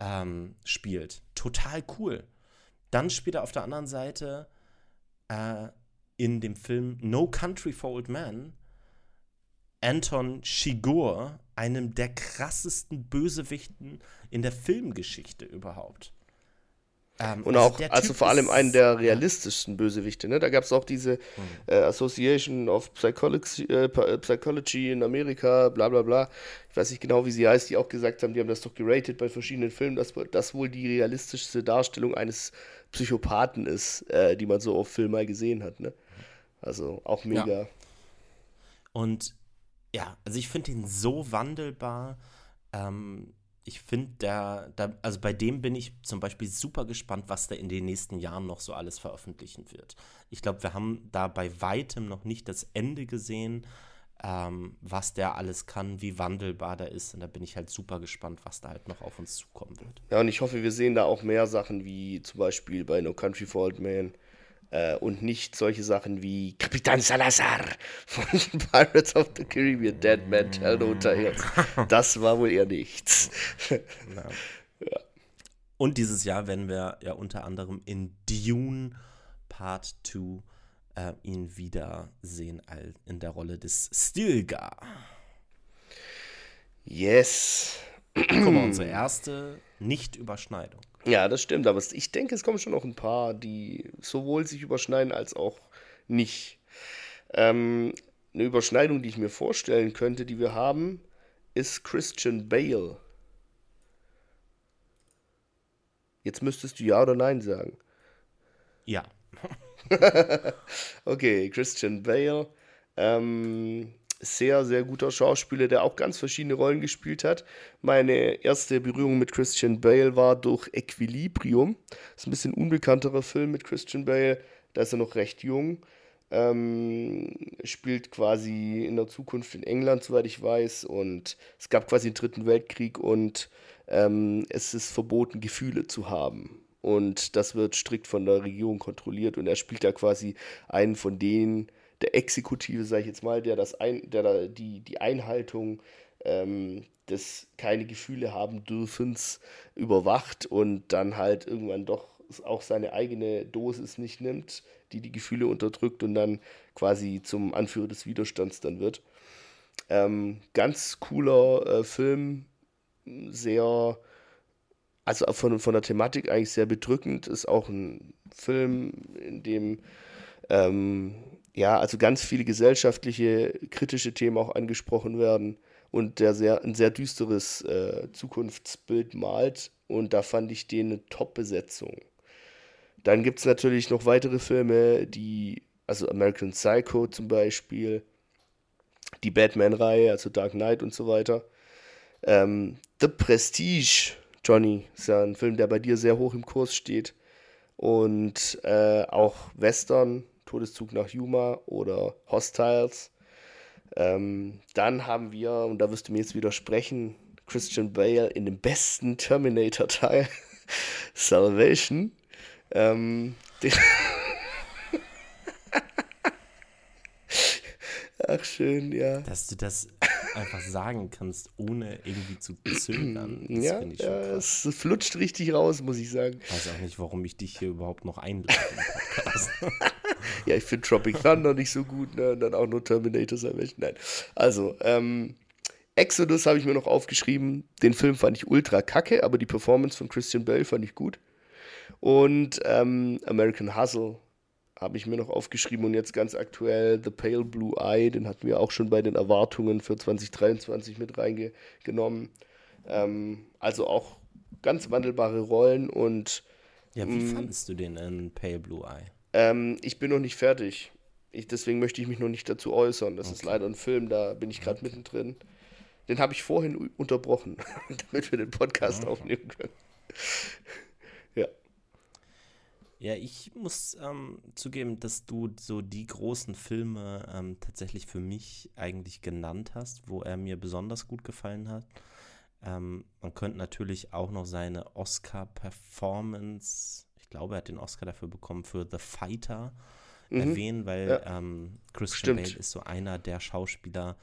ähm, spielt. Total cool. Dann spielt er auf der anderen Seite äh, in dem Film No Country for Old Men Anton Chigurh, einem der krassesten Bösewichten in der Filmgeschichte überhaupt. Ähm, und also auch, also vor allem einen der realistischsten Bösewichte. Ne? Da gab es auch diese mhm. äh, Association of Psychology, äh, Psychology in Amerika, bla bla bla. Ich weiß nicht genau, wie sie heißt, die auch gesagt haben, die haben das doch geratet bei verschiedenen Filmen, dass das wohl die realistischste Darstellung eines Psychopathen ist, äh, die man so auf Film mal gesehen hat. Ne? Also auch mega. Ja. Und ja, also ich finde ihn so wandelbar. Ähm, ich finde, da, da, also bei dem bin ich zum Beispiel super gespannt, was der in den nächsten Jahren noch so alles veröffentlichen wird. Ich glaube, wir haben da bei weitem noch nicht das Ende gesehen, ähm, was der alles kann, wie wandelbar der ist. Und da bin ich halt super gespannt, was da halt noch auf uns zukommen wird. Ja, und ich hoffe, wir sehen da auch mehr Sachen wie zum Beispiel bei No Country for Old Men äh, und nicht solche Sachen wie Kapitan Salazar von [laughs] Pirates of the Caribbean, Dead Man Tell No Tales. [laughs] Das war wohl eher nichts. ja. Und dieses Jahr werden wir ja unter anderem in Dune Part 2 äh, ihn wiedersehen in der Rolle des Stilgar. Yes. Guck mal, unsere erste Nicht-Überschneidung. Ja, das stimmt, aber ich denke, es kommen schon noch ein paar, die sowohl sich überschneiden als auch nicht. Ähm, eine Überschneidung, die ich mir vorstellen könnte, die wir haben, ist Christian Bale. Jetzt müsstest du ja oder nein sagen. Ja. [laughs] okay, Christian Bale. Ähm, sehr, sehr guter Schauspieler, der auch ganz verschiedene Rollen gespielt hat. Meine erste Berührung mit Christian Bale war durch Equilibrium. Das ist ein bisschen unbekannterer Film mit Christian Bale. Da ist er noch recht jung. Ähm, spielt quasi in der Zukunft in England, soweit ich weiß. Und es gab quasi den Dritten Weltkrieg und ähm, es ist verboten, Gefühle zu haben. Und das wird strikt von der Regierung kontrolliert. Und er spielt da quasi einen von denen, der Exekutive, sage ich jetzt mal, der das ein, der da die, die Einhaltung ähm, des keine Gefühle haben dürfens überwacht und dann halt irgendwann doch auch seine eigene Dosis nicht nimmt, die die Gefühle unterdrückt und dann quasi zum Anführer des Widerstands dann wird. Ähm, ganz cooler äh, Film, sehr, also von, von der Thematik eigentlich sehr bedrückend, ist auch ein Film, in dem ähm, ja, also ganz viele gesellschaftliche, kritische Themen auch angesprochen werden und der sehr, ein sehr düsteres äh, Zukunftsbild malt. Und da fand ich den eine Top-Besetzung. Dann gibt es natürlich noch weitere Filme, die, also American Psycho zum Beispiel, die Batman-Reihe, also Dark Knight und so weiter. Ähm, The Prestige, Johnny, ist ja ein Film, der bei dir sehr hoch im Kurs steht. Und äh, auch Western, Todeszug nach Yuma oder Hostiles. Ähm, dann haben wir, und da wirst du mir jetzt widersprechen, Christian Bale in dem besten Terminator-Teil, [laughs] Salvation. Ähm, [laughs] Ach, schön, ja. Dass du das einfach sagen kannst, ohne irgendwie zu zögern. [clears throat] Das ja, ich ja es flutscht richtig raus, muss ich sagen. Ich weiß auch nicht, warum ich dich hier überhaupt noch einlade. [laughs] ja, ich finde Tropic Thunder nicht so gut, ne? Und dann auch nur Terminator Salvation. Nein. Also, ähm, Exodus habe ich mir noch aufgeschrieben. Den Film fand ich ultra kacke, aber die Performance von Christian Bale fand ich gut. Und ähm, American Hustle habe ich mir noch aufgeschrieben und jetzt ganz aktuell The Pale Blue Eye, den hatten wir auch schon bei den Erwartungen für 2023 mit reingenommen. Ähm, also auch ganz wandelbare Rollen und. Ja, wie mm, fandest du den in Pale Blue Eye? Ähm, ich bin noch nicht fertig. Ich, deswegen möchte ich mich noch nicht dazu äußern. Das okay. ist leider ein Film, da bin ich gerade mittendrin. Den habe ich vorhin unterbrochen, [laughs] damit wir den Podcast okay. aufnehmen können. [laughs] ja. Ja, ich muss ähm, zugeben, dass du so die großen Filme ähm, tatsächlich für mich eigentlich genannt hast, wo er mir besonders gut gefallen hat. Ähm, man könnte natürlich auch noch seine Oscar-Performance, ich glaube, er hat den Oscar dafür bekommen, für The Fighter mhm. erwähnen, weil ja. Ähm, Christian Stimmt. Bale ist so einer der Schauspieler,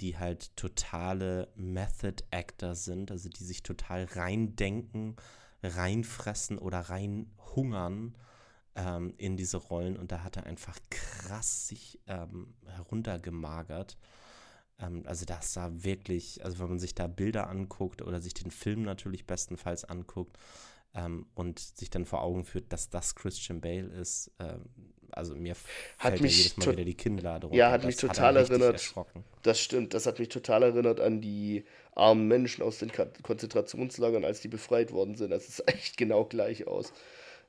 die halt totale Method Actor sind, also die sich total reindenken reinfressen oder reinhungern ähm, in diese Rollen. Und da hat er einfach krass sich ähm, heruntergemagert. Ähm, also das sah wirklich, also wenn man sich da Bilder anguckt oder sich den Film natürlich bestenfalls anguckt, ähm, und sich dann vor Augen führt, dass das Christian Bale ist. Ähm, also mir hat fällt mich ja jedes Mal wieder die Kinnlade runter. Ja, hat mich total hat erinnert. Das stimmt, das hat mich total erinnert an die armen Menschen aus den Konzentrationslagern, als die befreit worden sind. Das ist [laughs] echt genau gleich aus.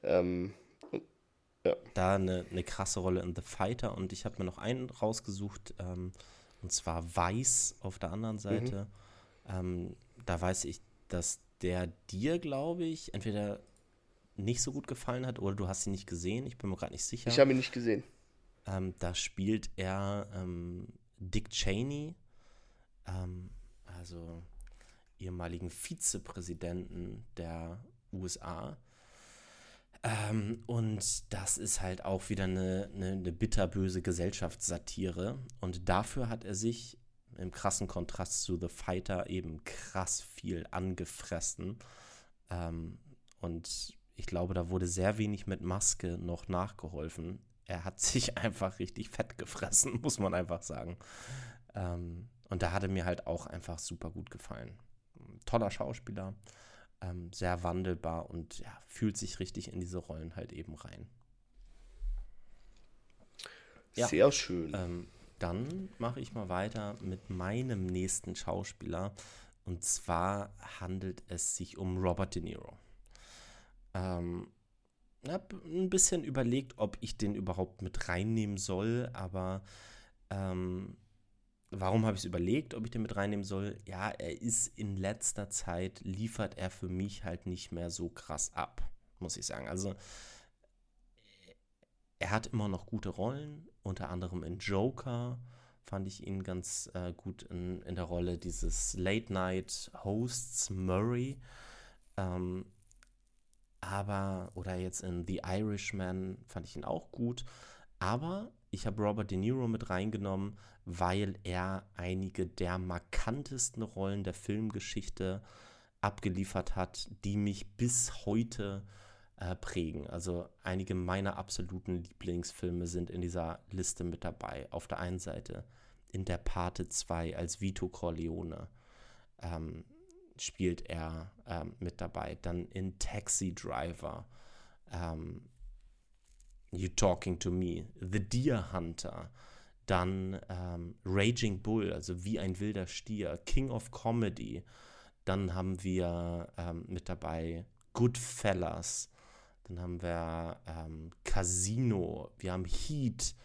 Ähm, ja. Da eine, eine krasse Rolle in The Fighter und ich habe mir noch einen rausgesucht, ähm, und zwar Weiß auf der anderen Seite. Mhm. Ähm, da weiß ich, dass der dir, glaube ich, entweder nicht so gut gefallen hat oder du hast ihn nicht gesehen. Ich bin mir gerade nicht sicher. Ich habe ihn nicht gesehen. Ähm, da spielt er ähm, Dick Cheney, ähm, also ehemaligen Vizepräsidenten der USA. Ähm, und das ist halt auch wieder eine, eine, eine bitterböse Gesellschaftssatire. Und dafür hat er sich im krassen Kontrast zu The Fighter eben krass viel angefressen. Ähm, und ich glaube, da wurde sehr wenig mit Maske noch nachgeholfen. Er hat [laughs] sich einfach richtig fett gefressen, muss man einfach sagen. Ähm, und da hatte mir halt auch einfach super gut gefallen. Toller Schauspieler, ähm, sehr wandelbar und ja, fühlt sich richtig in diese Rollen halt eben rein. Ja, sehr schön. Ähm, dann mache ich mal weiter mit meinem nächsten Schauspieler. Und zwar handelt es sich um Robert De Niro. Ähm, habe ein bisschen überlegt, ob ich den überhaupt mit reinnehmen soll, aber ähm, warum habe ich es überlegt, ob ich den mit reinnehmen soll? Ja, er ist in letzter Zeit, liefert er für mich halt nicht mehr so krass ab, muss ich sagen. Also er hat immer noch gute Rollen, unter anderem in Joker fand ich ihn ganz äh, gut in, in der Rolle dieses Late-Night-Hosts Murray. Ähm, aber, oder jetzt in The Irishman fand ich ihn auch gut. Aber ich habe Robert De Niro mit reingenommen, weil er einige der markantesten Rollen der Filmgeschichte abgeliefert hat, die mich bis heute äh, äh, prägen. Also einige meiner absoluten Lieblingsfilme sind in dieser Liste mit dabei. Auf der einen Seite in der Pate 2 als Vito Corleone ähm, spielt er ähm, mit dabei. Dann in Taxi Driver, ähm, You Talking to Me, The Deer Hunter, dann ähm, Raging Bull, also wie ein wilder Stier, King of Comedy. Dann haben wir ähm, mit dabei Goodfellas, dann haben wir ähm, Casino, wir haben Heat.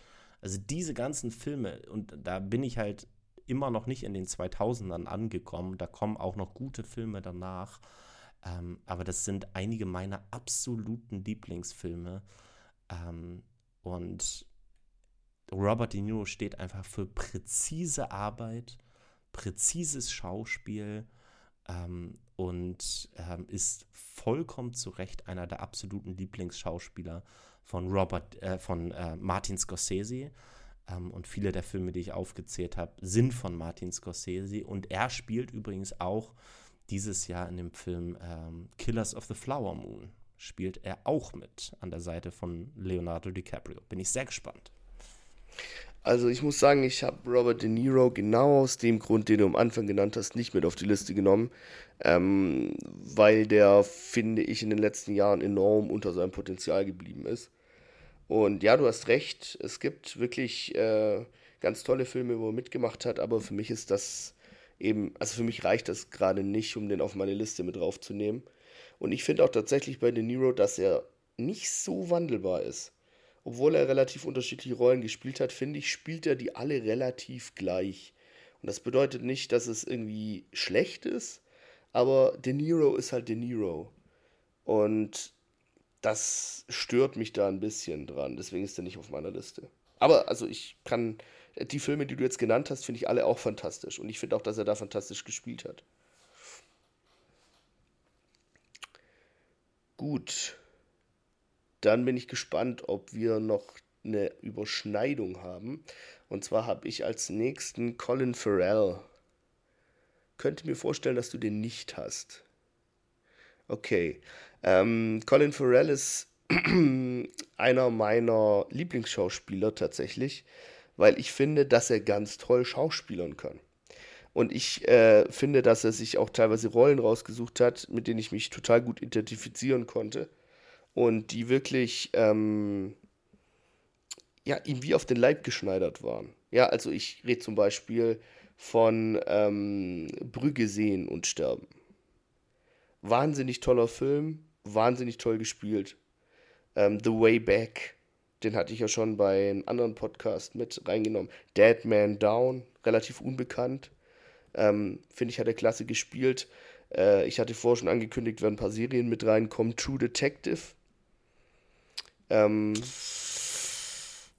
Also diese ganzen Filme, und da bin ich halt immer noch nicht in den 2000ern angekommen. Da kommen auch noch gute Filme danach. Ähm, aber das sind einige meiner absoluten Lieblingsfilme. Ähm, und Robert De Niro steht einfach für präzise Arbeit, präzises Schauspiel ähm, und ähm, ist vollkommen zu Recht einer der absoluten Lieblingsschauspieler von Robert, äh, von äh, Martin Scorsese. Ähm, und viele der Filme, die ich aufgezählt habe, sind von Martin Scorsese. Und er spielt übrigens auch dieses Jahr in dem Film ähm, Killers of the Flower Moon. Spielt er auch mit an der Seite von Leonardo DiCaprio. Bin ich sehr gespannt. Also ich muss sagen, ich habe Robert De Niro genau aus dem Grund, den du am Anfang genannt hast, nicht mit auf die Liste genommen, ähm, weil der, finde ich, in den letzten Jahren enorm unter seinem Potenzial geblieben ist. Und ja, du hast recht, es gibt wirklich äh, ganz tolle Filme, wo er mitgemacht hat, aber für mich ist das eben, also für mich reicht das gerade nicht, um den auf meine Liste mit draufzunehmen. Und ich finde auch tatsächlich bei De Niro, dass er nicht so wandelbar ist obwohl er relativ unterschiedliche Rollen gespielt hat, finde ich, spielt er die alle relativ gleich. Und das bedeutet nicht, dass es irgendwie schlecht ist, aber De Niro ist halt De Niro. Und das stört mich da ein bisschen dran. Deswegen ist er nicht auf meiner Liste. Aber also ich kann, die Filme, die du jetzt genannt hast, finde ich alle auch fantastisch. Und ich finde auch, dass er da fantastisch gespielt hat. Gut. Dann bin ich gespannt, ob wir noch eine Überschneidung haben. Und zwar habe ich als nächsten Colin Farrell. Könnte mir vorstellen, dass du den nicht hast. Okay. Ähm, Colin Farrell ist [clears throat] einer meiner Lieblingsschauspieler tatsächlich, weil ich finde, dass er ganz toll schauspielern kann. Und ich äh, finde, dass er sich auch teilweise Rollen rausgesucht hat, mit denen ich mich total gut identifizieren konnte und die wirklich ähm, ja, ihm wie auf den Leib geschneidert waren. Ja, also ich rede zum Beispiel von ähm, Brügge sehen und sterben. Wahnsinnig toller Film, wahnsinnig toll gespielt. Ähm, The Way Back, den hatte ich ja schon bei einem anderen Podcast mit reingenommen. Dead Man Down, relativ unbekannt. Ähm, Finde ich, hat er klasse gespielt. Äh, ich hatte vorher schon angekündigt, werden ein paar Serien mit reinkommen. True Detective, ähm,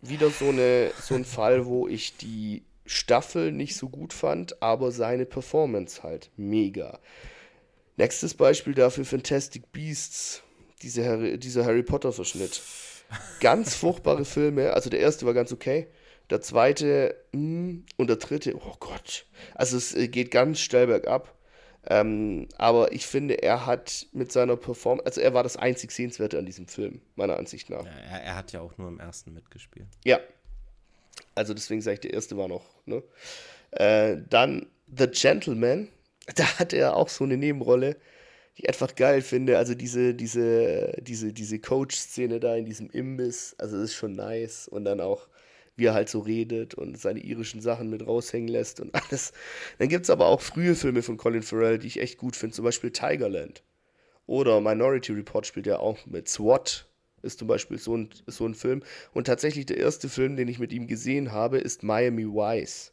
wieder so, eine, so ein Fall, wo ich die Staffel nicht so gut fand, aber seine Performance halt mega. Nächstes Beispiel dafür Fantastic Beasts, diese Harry, dieser Harry Potter-Verschnitt. Ganz furchtbare Filme. Also der erste war ganz okay. Der zweite mh, hm, und der dritte, oh Gott. Also es äh, geht ganz steil bergab. Ähm, aber ich finde, er hat mit seiner Performance, also er war das einzig Sehenswerte an diesem Film, meiner Ansicht nach. Ja, er, er, hat ja auch nur im ersten mitgespielt. Ja. Also deswegen sage ich, der erste war noch. Ne? Äh, dann The Gentleman, da hat er auch so eine Nebenrolle, die ich einfach geil finde. Also diese, diese, diese, diese Coach-Szene da in diesem Imbiss, also das ist schon nice. Und dann auch wie er halt so redet und seine irischen Sachen mit raushängen lässt und alles. Dann gibt es aber auch frühe Filme von Colin Farrell, die ich echt gut finde, zum Beispiel Tigerland. Oder Minority Report spielt er auch mit. SWAT ist zum Beispiel so ein, so ein Film. Und tatsächlich der erste Film, den ich mit ihm gesehen habe, ist Miami Vice.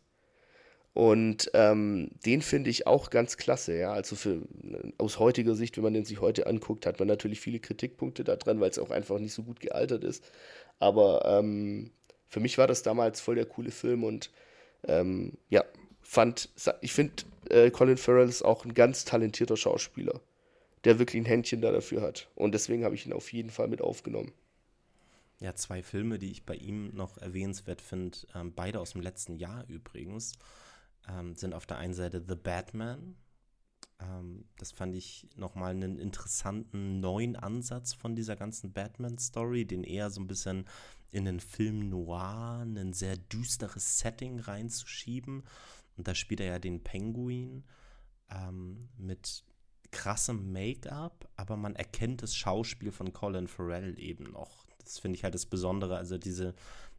Und ähm, den finde ich auch ganz klasse, ja. Also für, aus heutiger Sicht, wenn man den sich heute anguckt, hat man natürlich viele Kritikpunkte da dran, weil es auch einfach nicht so gut gealtert ist. Aber ähm, für mich war das damals voll der coole Film und ähm, ja, fand, ich finde, äh, Colin Farrell ist auch ein ganz talentierter Schauspieler, der wirklich ein Händchen da dafür hat. Und deswegen habe ich ihn auf jeden Fall mit aufgenommen. Ja, zwei Filme, die ich bei ihm noch erwähnenswert finde, ähm, beide aus dem letzten Jahr übrigens, ähm, sind auf der einen Seite The Batman. Ähm, das fand ich nochmal einen interessanten neuen Ansatz von dieser ganzen Batman-Story, den eher so ein bisschen in einen Film noir ein sehr düsteres Setting reinzuschieben. Und da spielt er ja den Penguin ähm, mit krassem Make-up, aber man erkennt das Schauspiel von Colin Farrell eben noch. Das finde ich halt das Besondere. Also diese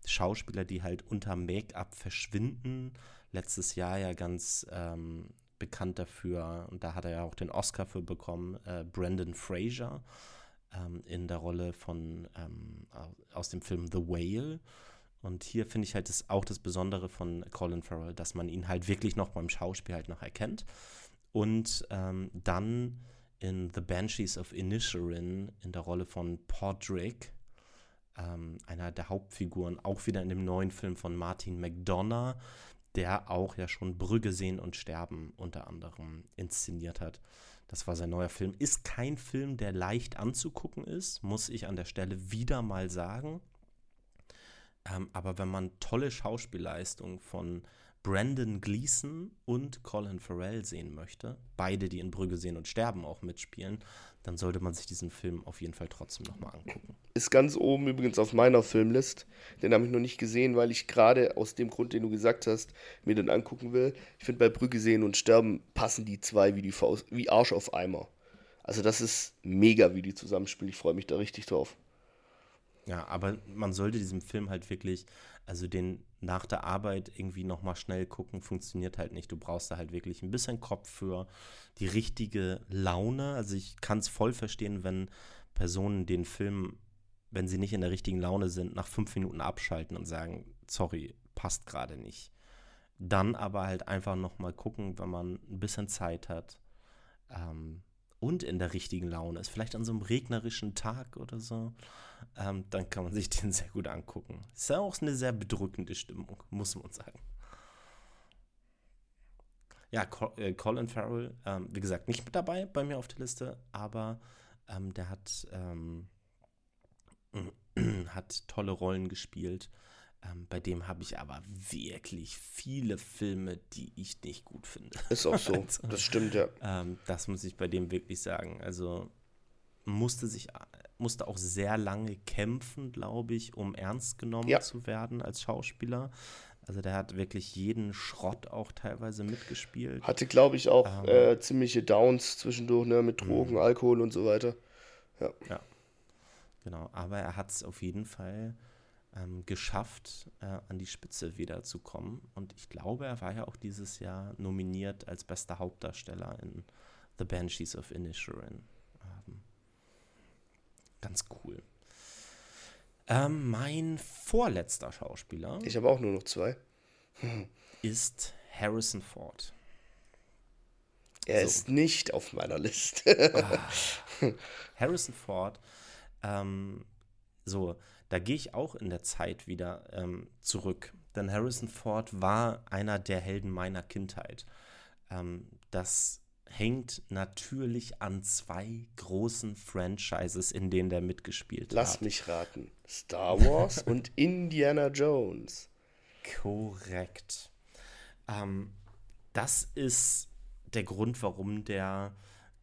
Schauspieler, die halt unter Make-up verschwinden. Letztes Jahr ja ganz ähm, bekannt dafür, und da hat er ja auch den Oscar für bekommen, äh, Brandon Fraser ähm, in der Rolle von ähm, aus dem Film The Whale. Und hier finde ich halt das, auch das Besondere von Colin Farrell, dass man ihn halt wirklich noch beim Schauspiel halt noch erkennt. Und ähm, dann in The Banshees of Inisherin in der Rolle von Podrick, ähm, einer der Hauptfiguren, auch wieder in dem neuen Film von Martin McDonough, der auch ja schon Brügge sehen und sterben unter anderem inszeniert hat. Das war sein neuer Film. Ist kein Film, der leicht anzugucken ist, muss ich an der Stelle wieder mal sagen. Ähm, aber wenn man tolle Schauspielleistungen von Brandon Gleason und Colin Farrell sehen möchte, beide, die in Brügge sehen und sterben, auch mitspielen, dann sollte man sich diesen Film auf jeden Fall trotzdem nochmal angucken. Ist ganz oben übrigens auf meiner Filmlist. Den habe ich noch nicht gesehen, weil ich gerade aus dem Grund, den du gesagt hast, mir den angucken will. Ich finde, bei Brügge sehen und sterben passen die zwei wie die Faust, wie Arsch auf Eimer. Also das ist mega, wie die zusammenspielen. Ich freue mich da richtig drauf. Ja, aber man sollte diesem Film halt wirklich, also den nach der Arbeit irgendwie nochmal schnell gucken, funktioniert halt nicht. Du brauchst da halt wirklich ein bisschen Kopf für die richtige Laune. Also ich kann es voll verstehen, wenn Personen den Film, wenn sie nicht in der richtigen Laune sind, nach fünf Minuten abschalten und sagen, sorry, passt gerade nicht. Dann aber halt einfach nochmal gucken, wenn man ein bisschen Zeit hat. Ähm, und in der richtigen Laune ist, vielleicht an so einem regnerischen Tag oder so, ähm, dann kann man sich [laughs] den sehr gut angucken. Ist ja auch eine sehr bedrückende Stimmung, muss man sagen. Ja, äh, Colin Farrell, ähm, wie gesagt, nicht mit dabei bei mir auf der Liste, aber ähm, der hat, ähm, [clears throat] hat tolle Rollen gespielt. Ähm, bei dem habe ich aber wirklich viele Filme, die ich nicht gut finde. Ist auch so, [laughs] also, das stimmt ja. Ähm, das muss ich bei dem wirklich sagen. Also musste sich musste auch sehr lange kämpfen, glaube ich, um ernst genommen ja. zu werden als Schauspieler. Also der hat wirklich jeden Schrott auch teilweise mitgespielt. Hatte, glaube ich, auch ähm, äh, ziemliche Downs zwischendurch, ne, mit Drogen, mh. Alkohol und so weiter. Ja. ja. Genau, aber er hat es auf jeden Fall ähm, geschafft, äh, an die Spitze wieder zu kommen. Und ich glaube, er war ja auch dieses Jahr nominiert als bester Hauptdarsteller in The Banshees of Inisherin. Ähm, ganz cool. Ähm, mein vorletzter Schauspieler. Ich habe auch nur noch zwei. [laughs] ist Harrison Ford. Er so. ist nicht auf meiner Liste. ah. [laughs] Harrison Ford. Ähm, so, da gehe ich auch in der Zeit wieder ähm, zurück. Denn Harrison Ford war einer der Helden meiner Kindheit. Ähm, das hängt natürlich an zwei großen Franchises, in denen der mitgespielt Lass hat. Lass mich raten. Star Wars [laughs] und Indiana Jones. Korrekt. Ähm, das ist der Grund, warum der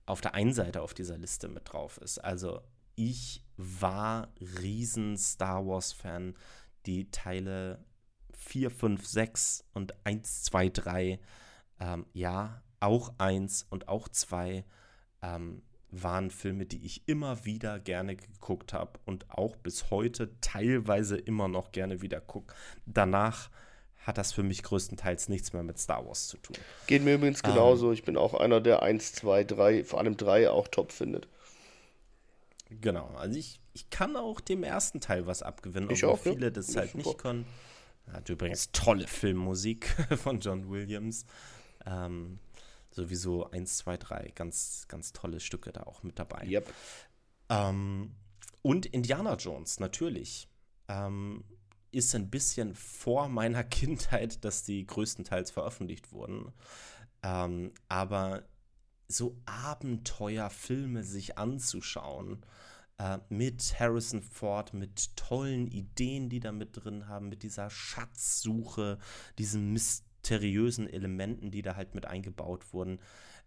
auf der einen Seite auf dieser Liste mit drauf ist. Also ich war riesen Star Wars-Fan. Die Teile 4, 5, 6 und 1, 2, 3, ähm, ja, auch 1 und auch 2 ähm, waren Filme, die ich immer wieder gerne geguckt habe und auch bis heute teilweise immer noch gerne wieder gucke. Danach hat das für mich größtenteils nichts mehr mit Star Wars zu tun. Geht mir übrigens genauso. Ähm, ich bin auch einer, der 1, 2, 3, vor allem 3 auch top findet. Genau, also ich, ich kann auch dem ersten Teil was abgewinnen, ich auch, viele ja. das halt nicht können. Hat übrigens tolle Filmmusik [laughs] von John Williams. Ähm, sowieso 1, 2, 3, ganz, ganz tolle Stücke da auch mit dabei. Yep. Ähm, und Indiana Jones, natürlich. Ähm, ist ein bisschen vor meiner [laughs] Kindheit, dass die größtenteils veröffentlicht wurden. Ähm, aber so Abenteuerfilme sich anzuschauen, äh, mit Harrison Ford, mit tollen Ideen, die da mit drin haben, mit dieser Schatzsuche, diesen mysteriösen Elementen, die da halt mit eingebaut wurden.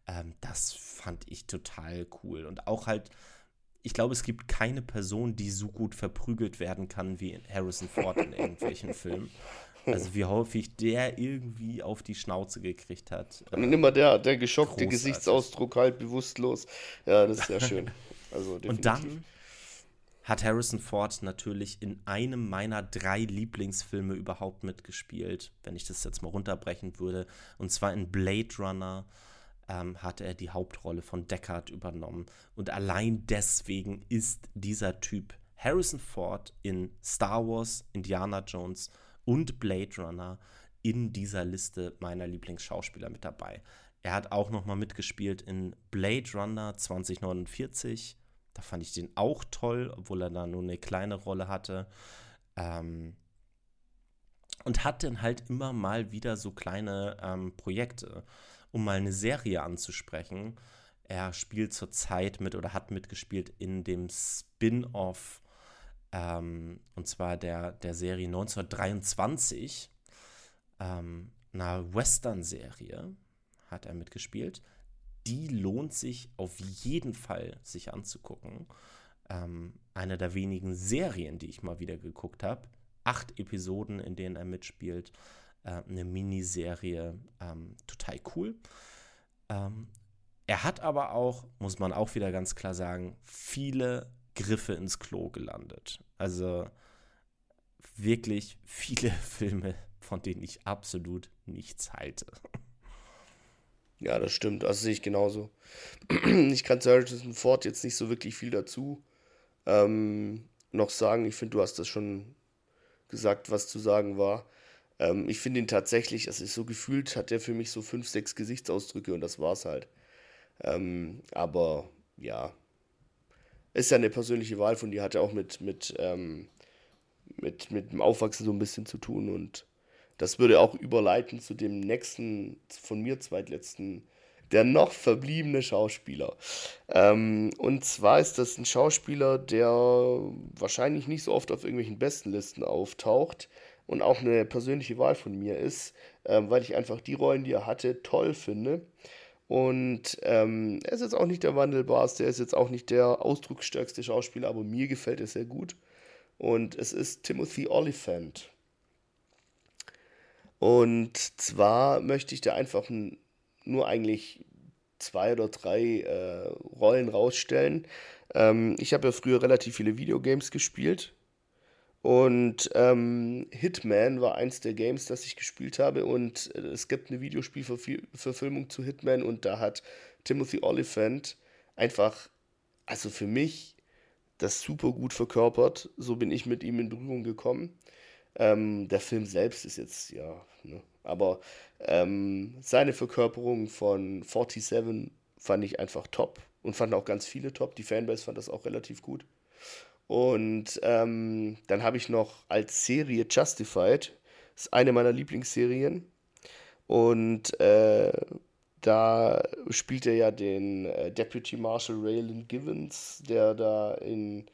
Ähm, das fand ich total cool. Und auch halt, ich glaube, es gibt keine Person, die so gut verprügelt werden kann wie Harrison Ford in [laughs] irgendwelchen Filmen. Also wie häufig der irgendwie auf die Schnauze gekriegt hat. Und dann immer der, der geschockte Großartig. Gesichtsausdruck halt bewusstlos. Ja, das ist sehr schön. Also [laughs] Und dann hat Harrison Ford natürlich in einem meiner drei Lieblingsfilme überhaupt mitgespielt, wenn ich das jetzt mal runterbrechen würde. Und zwar in Blade Runner ähm, hat er die Hauptrolle von Deckard übernommen. Und allein deswegen ist dieser Typ Harrison Ford in Star Wars, Indiana Jones und Blade Runner in dieser Liste meiner Lieblingsschauspieler mit dabei. Er hat auch noch mal mitgespielt in Blade Runner 2049 da fand ich den auch toll, obwohl er da nur eine kleine Rolle hatte. Ähm, und hat dann halt immer mal wieder so kleine ähm, Projekte, um mal eine Serie anzusprechen. Er spielt zurzeit mit oder hat mitgespielt in dem Spin-off ähm, und zwar der, der Serie 1923, ähm, einer Western-Serie, hat er mitgespielt. Die lohnt sich auf jeden Fall, sich anzugucken. Ähm, eine der wenigen Serien, die ich mal wieder geguckt habe. Acht Episoden, in denen er mitspielt. Äh, eine Miniserie, ähm, total cool. Ähm, er hat aber auch, muss man auch wieder ganz klar sagen, viele Griffe ins Klo gelandet. Also wirklich viele [laughs] Filme, von denen ich absolut nichts halte. Ja, das stimmt. Das sehe ich genauso. [clears throat] Ich kann zu Harrison Ford jetzt nicht so wirklich viel dazu ähm, noch sagen. Ich finde, du hast das schon gesagt, was zu sagen war. Ähm, ich finde ihn tatsächlich, es ist so gefühlt, hat er für mich so fünf, sechs Gesichtsausdrücke und das war's halt. Ähm, aber ja, ist ja eine persönliche Wahl von dir, hat ja auch mit, mit, ähm, mit, mit dem Aufwachsen so ein bisschen zu tun und das würde auch überleiten zu dem nächsten, von mir zweitletzten, der noch verbliebene Schauspieler. Ähm, und zwar ist das ein Schauspieler, der wahrscheinlich nicht so oft auf irgendwelchen Bestenlisten auftaucht und auch eine persönliche Wahl von mir ist, ähm, weil ich einfach die Rollen, die er hatte, toll finde. Und ähm, er ist jetzt auch nicht der wandelbarste, er ist jetzt auch nicht der ausdrucksstärkste Schauspieler, aber mir gefällt er sehr gut. Und es ist Timothy Oliphant. Und zwar möchte ich da einfach nur eigentlich zwei oder drei äh, Rollen rausstellen. Ähm, ich habe ja früher relativ viele Videogames gespielt und ähm, Hitman war eins der Games, das ich gespielt habe. Und äh, es gibt eine Videospielverfilmung zu Hitman und da hat Timothy Oliphant einfach, also für mich, das super gut verkörpert. So bin ich mit ihm in Berührung gekommen. Ähm, der Film selbst ist jetzt, ja, ne? aber ähm, seine Verkörperung von 47 fand ich einfach top und fand auch ganz viele top. Die Fanbase fand das auch relativ gut. Und ähm, dann habe ich noch als Serie Justified. Das ist eine meiner Lieblingsserien. Und äh, da spielt er ja den äh, Deputy Marshal Raylan Givens, der da in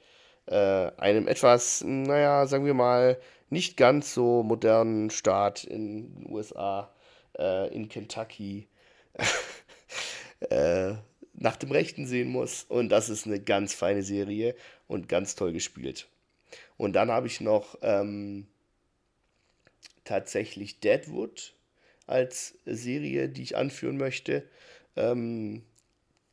äh, einem etwas, naja, sagen wir mal, nicht ganz so modernen Staat in den USA, äh, in Kentucky, [laughs] äh, nach dem Rechten sehen muss. Und das ist eine ganz feine Serie und ganz toll gespielt. Und dann habe ich noch ähm, tatsächlich Deadwood als Serie, die ich anführen möchte. Ähm,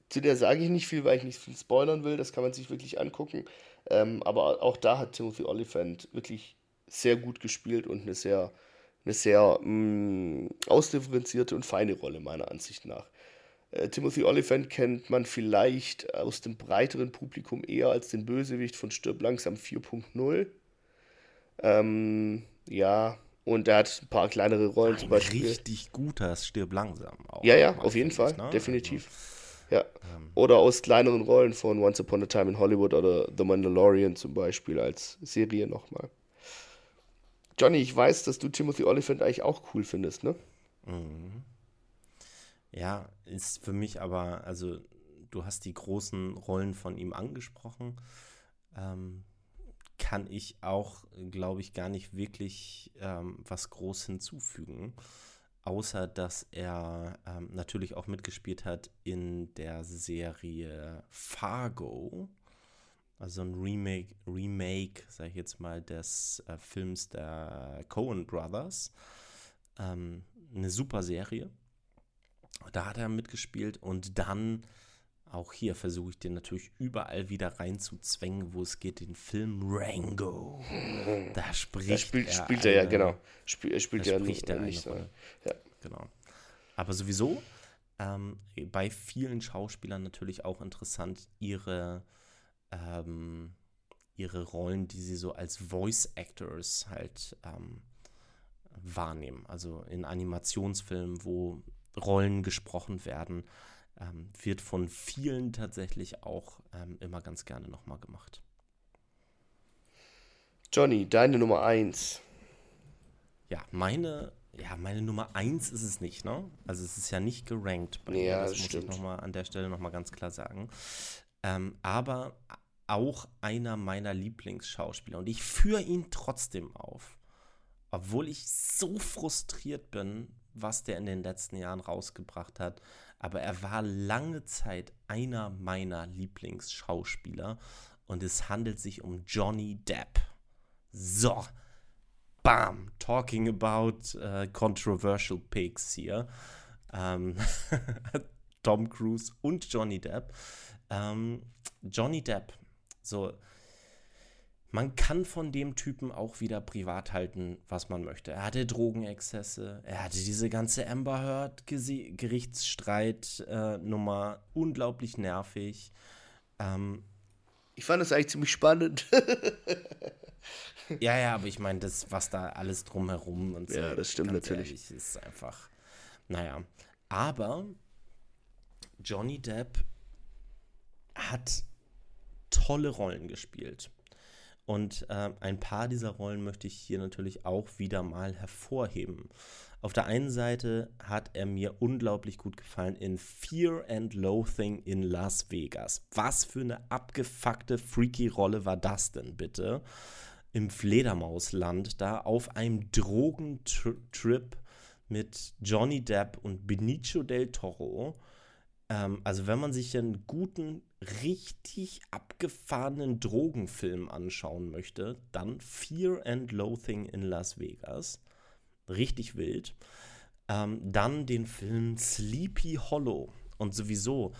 zu der sage ich nicht viel, weil ich nicht viel spoilern will. Das kann man sich wirklich angucken. Ähm, aber auch da hat Timothy Oliphant wirklich sehr gut gespielt und eine sehr, eine sehr mh, mm, ausdifferenzierte und feine Rolle meiner Ansicht nach. Äh, Timothy Oliphant kennt man vielleicht aus dem breiteren Publikum eher als den Bösewicht von Stirb langsam 4.0. Ähm, ja, und er hat ein paar kleinere Rollen ein zum Beispiel. Richtig guter Stirb langsam auch. Ja, ja, auf jeden Fall, ne? definitiv. Also, ja. Ähm. Oder aus kleineren Rollen von Once Upon a Time in Hollywood oder The Mandalorian zum Beispiel als Serie nochmal. Johnny, ich weiß, dass du Timothy Oliphant eigentlich auch cool findest, ne? Mhm. Ja, ist für mich aber, also du hast die großen Rollen von ihm angesprochen. Ähm, kann ich auch, glaube ich, gar nicht wirklich ähm, was groß hinzufügen. Außer dass er ähm, natürlich auch mitgespielt hat in der Serie Fargo. Also ein Remake, Remake, sag ich jetzt mal, des äh, Films der Coen Brothers. Ähm, eine super Serie da hat er mitgespielt und dann auch hier versuche ich den natürlich überall wieder reinzuzwängen, wo es geht, den Film Rango. Da spricht da spielt, er. Spielt er ja, genau. Spiel, er spielt ja spricht er nicht so. Ja. Genau. Aber sowieso ähm, bei vielen Schauspielern natürlich auch interessant, ihre, ähm, ihre Rollen, die sie so als Voice Actors halt ähm, wahrnehmen. Also in Animationsfilmen, wo Rollen gesprochen werden, ähm, wird von vielen tatsächlich auch ähm, immer ganz gerne nochmal gemacht. Johnny, deine Nummer 1. Ja, meine, ja, meine Nummer 1 ist es nicht, ne? Also es ist ja nicht gerankt bei ja, mir, das, das muss stimmt. ich noch mal an der Stelle nochmal ganz klar sagen. Ähm, aber auch einer meiner Lieblingsschauspieler und ich führe ihn trotzdem auf. Obwohl ich so frustriert bin, was der in den letzten Jahren rausgebracht hat. Aber er war lange Zeit einer meiner Lieblingsschauspieler und es handelt sich um Johnny Depp. So, bam, talking about uh, controversial pigs hier. Ähm, [laughs] Tom Cruise und Johnny Depp. Ähm, Johnny Depp, so, man kann von dem Typen auch wieder privat halten, was man möchte. Er hatte Drogenexzesse, er hatte diese ganze Amber Heard Gerichtsstreit äh, Nummer unglaublich nervig. Ähm, ich fand das eigentlich ziemlich spannend. ja, ja, aber ich meine, das, was da alles drumherum und so. Ja, das stimmt natürlich. Ehrlich, ist einfach, naja. Aber Johnny Depp hat tolle Rollen gespielt. Und äh, ein paar dieser Rollen möchte ich hier natürlich auch wieder mal hervorheben. Auf der einen Seite hat er mir unglaublich gut gefallen in Fear and Loathing in Las Vegas. Was für eine abgefuckte, freaky Rolle war das denn bitte? Im Fledermausland, da auf einem Drogentrip mit Johnny Depp und Benicio del Toro. Ähm, also wenn man sich einen guten richtig abgefahrenen Drogenfilm anschauen möchte, dann Fear and Loathing in Las Vegas. Richtig wild. Ähm, dann den Film Sleepy Hollow. Und sowieso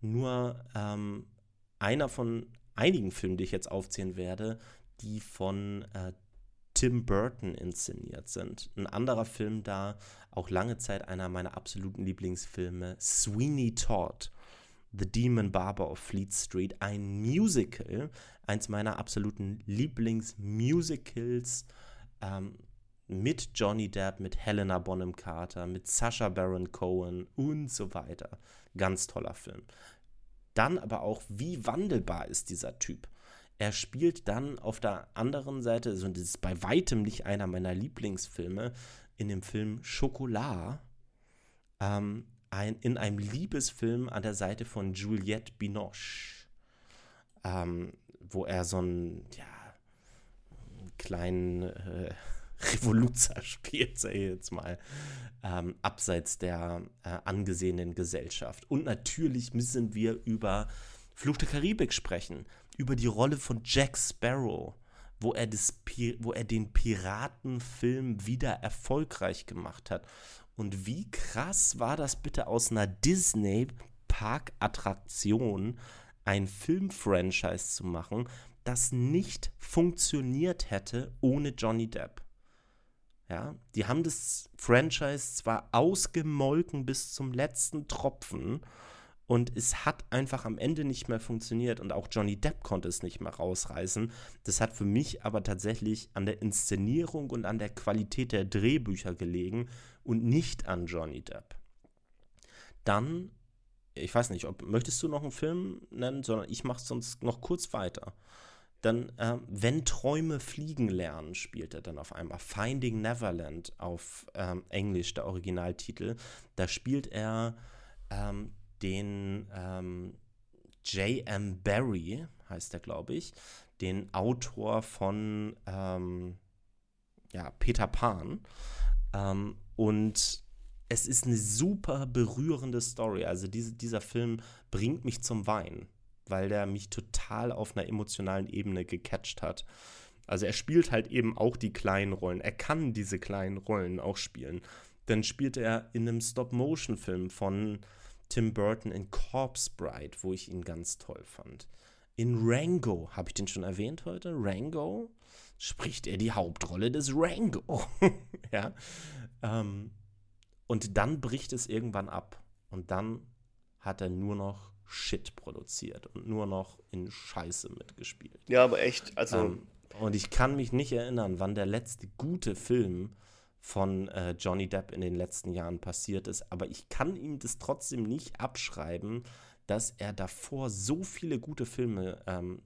nur ähm, einer von einigen Filmen, die ich jetzt aufzählen werde, die von äh, Tim Burton inszeniert sind. Ein anderer Film da, auch lange Zeit einer meiner absoluten Lieblingsfilme, Sweeney Todd The Demon Barber of Fleet Street, ein Musical, eins meiner absoluten Lieblingsmusicals ähm, mit Johnny Depp, mit Helena Bonham Carter, mit Sacha Baron Cohen und so weiter. Ganz toller Film. Dann aber auch, wie wandelbar ist dieser Typ? Er spielt dann auf der anderen Seite, also das ist bei weitem nicht einer meiner Lieblingsfilme, in dem Film Schokolade, ähm, ein, in einem Liebesfilm an der Seite von Juliette Binoche, ähm, wo er so einen, ja, kleinen äh, [laughs] Revoluzer spielt, sage ich jetzt mal, ähm, abseits der äh, angesehenen Gesellschaft. Und natürlich müssen wir über Fluch der Karibik sprechen, über die Rolle von Jack Sparrow, wo er, das, wo er den Piratenfilm wieder erfolgreich gemacht hat und wie krass war das bitte aus einer Disney-Park-Attraktion ein Film-Franchise zu machen, das nicht funktioniert hätte ohne Johnny Depp? Ja, die haben das Franchise zwar ausgemolken bis zum letzten Tropfen und es hat einfach am Ende nicht mehr funktioniert und auch Johnny Depp konnte es nicht mehr rausreißen. Das hat für mich aber tatsächlich an der Inszenierung und an der Qualität der Drehbücher gelegen und nicht an Johnny Depp. Dann, ich weiß nicht, ob möchtest du noch einen Film nennen, sondern ich mache sonst noch kurz weiter. Dann, äh, wenn Träume fliegen lernen, spielt er dann auf einmal. Finding Neverland auf ähm, Englisch, der Originaltitel. Da spielt er ähm, den ähm, J.M. Barry, heißt er, glaube ich, den Autor von ähm, ja, Peter Pan. Ähm, und es ist eine super berührende Story. Also diese, dieser Film bringt mich zum Weinen, weil der mich total auf einer emotionalen Ebene gecatcht hat. Also er spielt halt eben auch die kleinen Rollen. Er kann diese kleinen Rollen auch spielen. Dann spielt er in einem Stop-Motion-Film von Tim Burton in Corpse Bride, wo ich ihn ganz toll fand. In Rango, habe ich den schon erwähnt heute? Rango? Spricht er die Hauptrolle des Rango. [laughs] ja. Ähm, und dann bricht es irgendwann ab. Und dann hat er nur noch Shit produziert und nur noch in Scheiße mitgespielt. Ja, aber echt, also. Ähm, und ich kann mich nicht erinnern, wann der letzte gute Film von äh, Johnny Depp in den letzten Jahren passiert ist. Aber ich kann ihm das trotzdem nicht abschreiben, dass er davor so viele gute Filme ähm,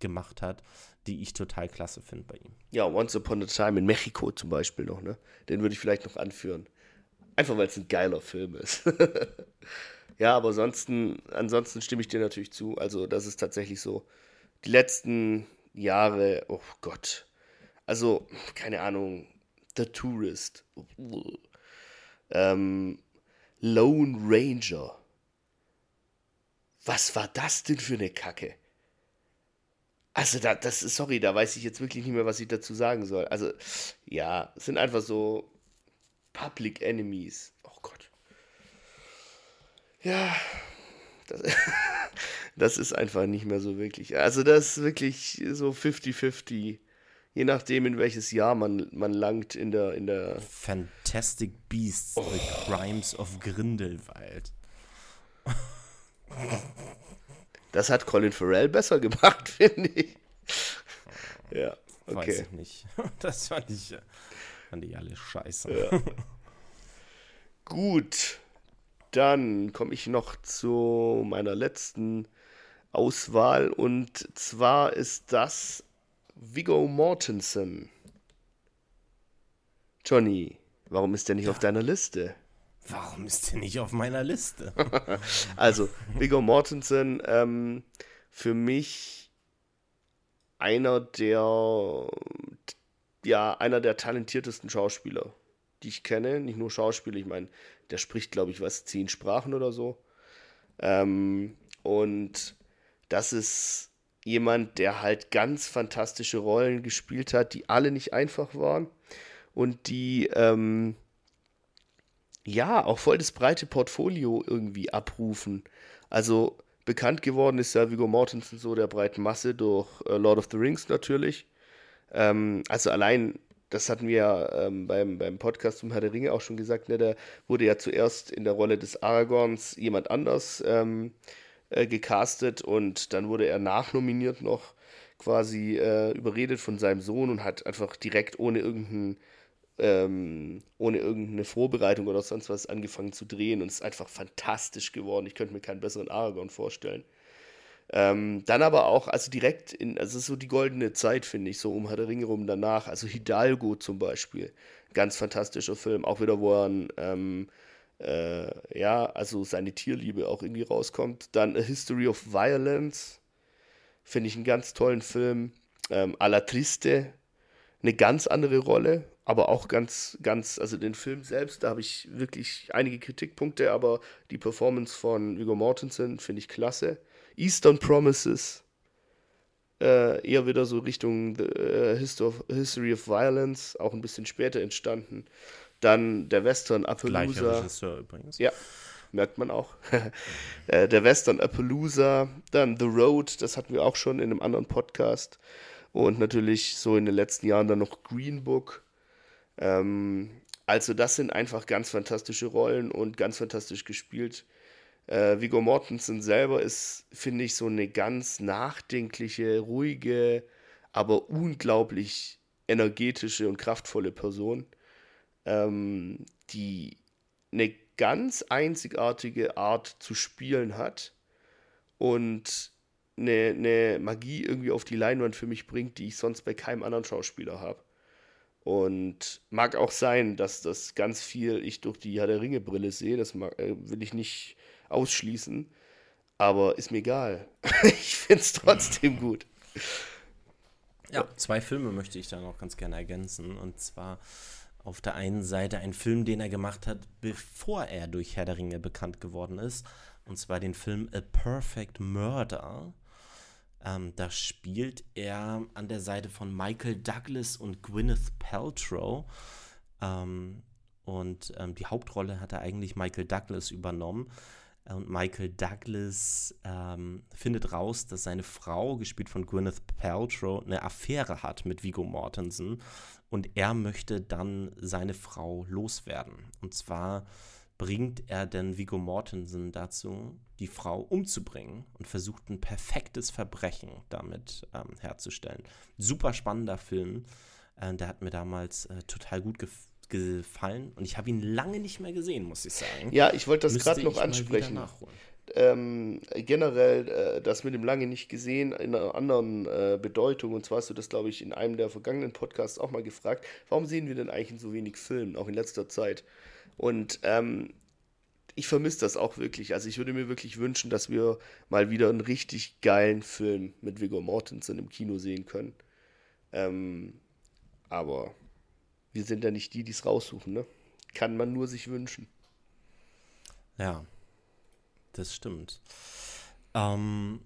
gemacht hat, die ich total klasse finde bei ihm. Ja, Once Upon a Time in Mexiko zum Beispiel noch, ne? Den würde ich vielleicht noch anführen. Einfach weil es ein geiler Film ist. [laughs] ja, aber ansonsten, ansonsten stimme ich dir natürlich zu. Also, das ist tatsächlich so. die letzten Jahre, oh Gott. Also, keine Ahnung, The Tourist. Ähm, Lone Ranger. Was war das denn für eine Kacke? Also, da, das ist, sorry, da weiß ich jetzt wirklich nicht mehr, was ich dazu sagen soll. Also, ja, es sind einfach so Public Enemies. Oh Gott. Ja, das, [laughs] das ist einfach nicht mehr so wirklich. Also, das ist wirklich so 50-50. Je nachdem, in welches Jahr man, man langt in der, in der. Fantastic Beasts, oh. The Crimes of Grindelwald. [laughs] Das hat Colin Farrell besser gemacht, [laughs] finde ich. Ja, okay. Weiß ich nicht. [laughs] Das fand ich, fand ich alle scheiße. Ja. Gut, dann komme ich noch zu meiner letzten Auswahl und zwar ist das Viggo Mortensen. Johnny, warum ist der nicht ja. auf deiner Liste? Warum ist der nicht auf meiner Liste? [laughs] also, Viggo Mortensen, ähm, für mich einer der, ja, einer der talentiertesten Schauspieler, die ich kenne. Nicht nur Schauspieler, ich meine, der spricht, glaube ich, was, zehn Sprachen oder so. Ähm, und das ist jemand, der halt ganz fantastische Rollen gespielt hat, die alle nicht einfach waren und die, ähm, ja, auch voll das breite Portfolio irgendwie abrufen. Also bekannt geworden ist ja Viggo Mortensen so der breiten Masse durch äh, Lord of the Rings natürlich. Ähm, also allein, das hatten wir ja ähm, beim, beim Podcast zum Herr der Ringe auch schon gesagt, ne, da wurde ja zuerst in der Rolle des Aragorns jemand anders ähm, äh, gecastet und dann wurde er nachnominiert noch quasi äh, überredet von seinem Sohn und hat einfach direkt ohne irgendeinen ähm, ohne irgendeine Vorbereitung oder sonst was angefangen zu drehen und es ist einfach fantastisch geworden. Ich könnte mir keinen besseren Aragorn vorstellen. Ähm, dann aber auch, also direkt in, also so die goldene Zeit, finde ich, so um Herr der Ringe rum danach. Also Hidalgo zum Beispiel. Ganz fantastischer Film. Auch wieder, wo er ähm, äh, ja, also seine Tierliebe auch irgendwie rauskommt. Dann A History of Violence. Finde ich einen ganz tollen Film. Ähm, A la Triste. Eine ganz andere Rolle aber auch ganz, ganz, also den Film selbst, da habe ich wirklich einige Kritikpunkte, aber die Performance von Viggo Mortensen finde ich klasse. Eastern Promises, äh, eher wieder so Richtung The, uh, History of Violence, auch ein bisschen später entstanden. Dann der Western Appaloosa. übrigens. Ja, merkt man auch. [laughs] äh, der Western Appaloosa, dann The Road, das hatten wir auch schon in einem anderen Podcast. Und natürlich so in den letzten Jahren dann noch Green Book ähm, also das sind einfach ganz fantastische Rollen und ganz fantastisch gespielt. Äh, Viggo Mortensen selber ist, finde ich, so eine ganz nachdenkliche, ruhige, aber unglaublich energetische und kraftvolle Person, ähm, die eine ganz einzigartige Art zu spielen hat und eine, eine Magie irgendwie auf die Leinwand für mich bringt, die ich sonst bei keinem anderen Schauspieler habe. Und mag auch sein, dass das ganz viel ich durch die Herr der Ringe-Brille sehe. Das mag, äh, will ich nicht ausschließen. Aber ist mir egal. [laughs] ich finde es trotzdem gut. Ja, zwei Filme möchte ich da noch ganz gerne ergänzen. Und zwar auf der einen Seite ein Film, den er gemacht hat, bevor er durch Herr der Ringe bekannt geworden ist. Und zwar den Film A Perfect Murder ähm, da spielt er an der Seite von Michael Douglas und Gwyneth Paltrow. Ähm, und ähm, die Hauptrolle hat er eigentlich Michael Douglas übernommen. Und Michael Douglas ähm, findet raus, dass seine Frau, gespielt von Gwyneth Paltrow, eine Affäre hat mit Vigo Mortensen. Und er möchte dann seine Frau loswerden. Und zwar bringt er denn Vigo Mortensen dazu, die Frau umzubringen und versucht ein perfektes Verbrechen damit ähm, herzustellen. Super spannender Film. Äh, der hat mir damals äh, total gut gef gefallen und ich habe ihn lange nicht mehr gesehen, muss ich sagen. Ja, ich wollte das gerade noch ansprechen. Ähm, generell äh, das mit dem lange nicht gesehen in einer anderen äh, Bedeutung. Und zwar hast du das, glaube ich, in einem der vergangenen Podcasts auch mal gefragt. Warum sehen wir denn eigentlich in so wenig Filmen, auch in letzter Zeit? Und ähm, ich vermisse das auch wirklich. Also ich würde mir wirklich wünschen, dass wir mal wieder einen richtig geilen Film mit Viggo Mortensen im Kino sehen können. Ähm, aber wir sind ja nicht die, die es raussuchen, ne? Kann man nur sich wünschen. Ja, das stimmt. Ähm,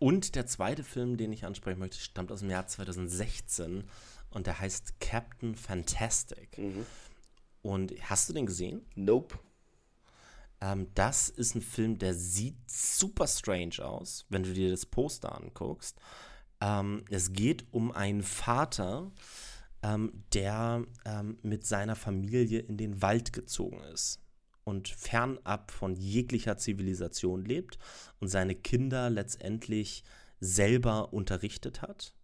und der zweite Film, den ich ansprechen möchte, stammt aus dem Jahr 2016 und der heißt Captain Fantastic. Mhm. Und hast du den gesehen? Nope. Ähm, das ist ein Film, der sieht super strange aus, wenn du dir das Poster anguckst. Ähm, es geht um einen Vater, ähm, der ähm, mit seiner Familie in den Wald gezogen ist und fernab von jeglicher Zivilisation lebt und seine Kinder letztendlich selber unterrichtet hat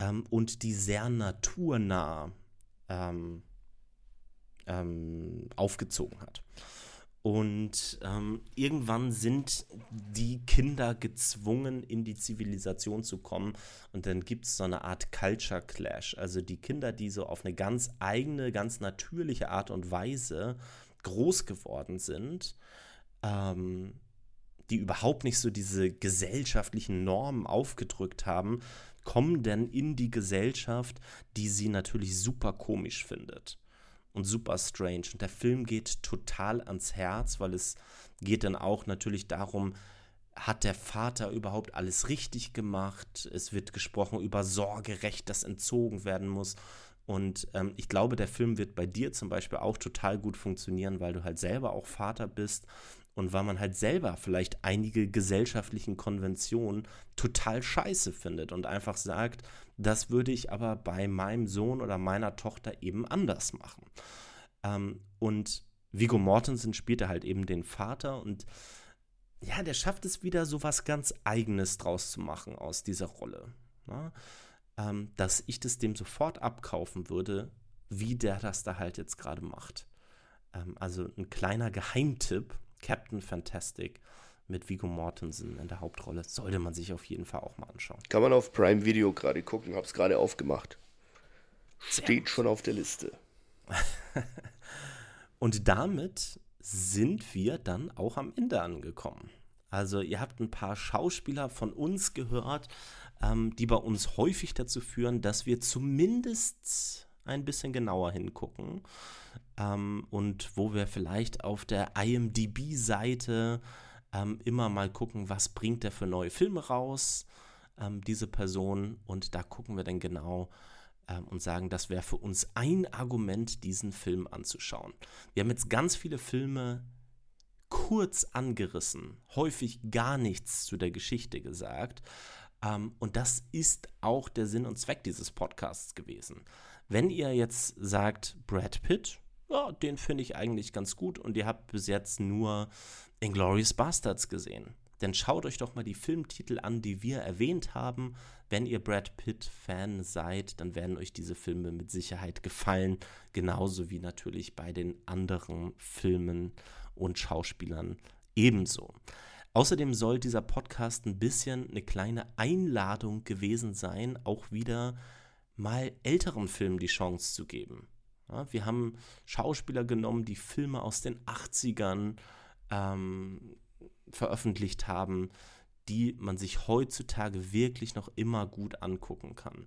ähm, und die sehr naturnah ähm, ähm, aufgezogen hat. Und ähm, irgendwann sind die Kinder gezwungen, in die Zivilisation zu kommen. Und dann gibt es so eine Art Culture Clash. Also die Kinder, die so auf eine ganz eigene, ganz natürliche Art und Weise groß geworden sind, ähm, die überhaupt nicht so diese gesellschaftlichen Normen aufgedrückt haben, kommen denn in die Gesellschaft, die sie natürlich super komisch findet und super strange. Und der Film geht total ans Herz, weil es geht dann auch natürlich darum, hat der Vater überhaupt alles richtig gemacht? Es wird gesprochen über Sorgerecht, das entzogen werden muss. Und ähm, ich glaube, der Film wird bei dir zum Beispiel auch total gut funktionieren, weil du halt selber auch Vater bist und weil man halt selber vielleicht einige gesellschaftlichen Konventionen total scheiße findet und einfach sagt, das würde ich aber bei meinem Sohn oder meiner Tochter eben anders machen. Ähm, und Vigo Mortensen spielte halt eben den Vater und ja, der schafft es wieder so was ganz Eigenes draus zu machen aus dieser Rolle. Ne? Ähm, dass ich das dem sofort abkaufen würde, wie der das da halt jetzt gerade macht. Ähm, also ein kleiner Geheimtipp, Captain Fantastic mit Vigo Mortensen in der Hauptrolle. Sollte man sich auf jeden Fall auch mal anschauen. Kann man auf Prime Video gerade gucken, hab's gerade aufgemacht. Steht schon auf der Liste. [laughs] Und damit sind wir dann auch am Ende angekommen. Also ihr habt ein paar Schauspieler von uns gehört, ähm, die bei uns häufig dazu führen, dass wir zumindest ein bisschen genauer hingucken ähm, und wo wir vielleicht auf der IMDB-Seite ähm, immer mal gucken, was bringt der für neue Filme raus, ähm, diese Person. Und da gucken wir dann genau ähm, und sagen, das wäre für uns ein Argument, diesen Film anzuschauen. Wir haben jetzt ganz viele Filme kurz angerissen, häufig gar nichts zu der Geschichte gesagt. Ähm, und das ist auch der Sinn und Zweck dieses Podcasts gewesen. Wenn ihr jetzt sagt, Brad Pitt, ja, den finde ich eigentlich ganz gut und ihr habt bis jetzt nur Inglourious Bastards gesehen, dann schaut euch doch mal die Filmtitel an, die wir erwähnt haben. Wenn ihr Brad Pitt-Fan seid, dann werden euch diese Filme mit Sicherheit gefallen, genauso wie natürlich bei den anderen Filmen und Schauspielern ebenso. Außerdem soll dieser Podcast ein bisschen eine kleine Einladung gewesen sein, auch wieder mal älteren Filmen die Chance zu geben. Ja, wir haben Schauspieler genommen, die Filme aus den 80ern ähm, veröffentlicht haben, die man sich heutzutage wirklich noch immer gut angucken kann.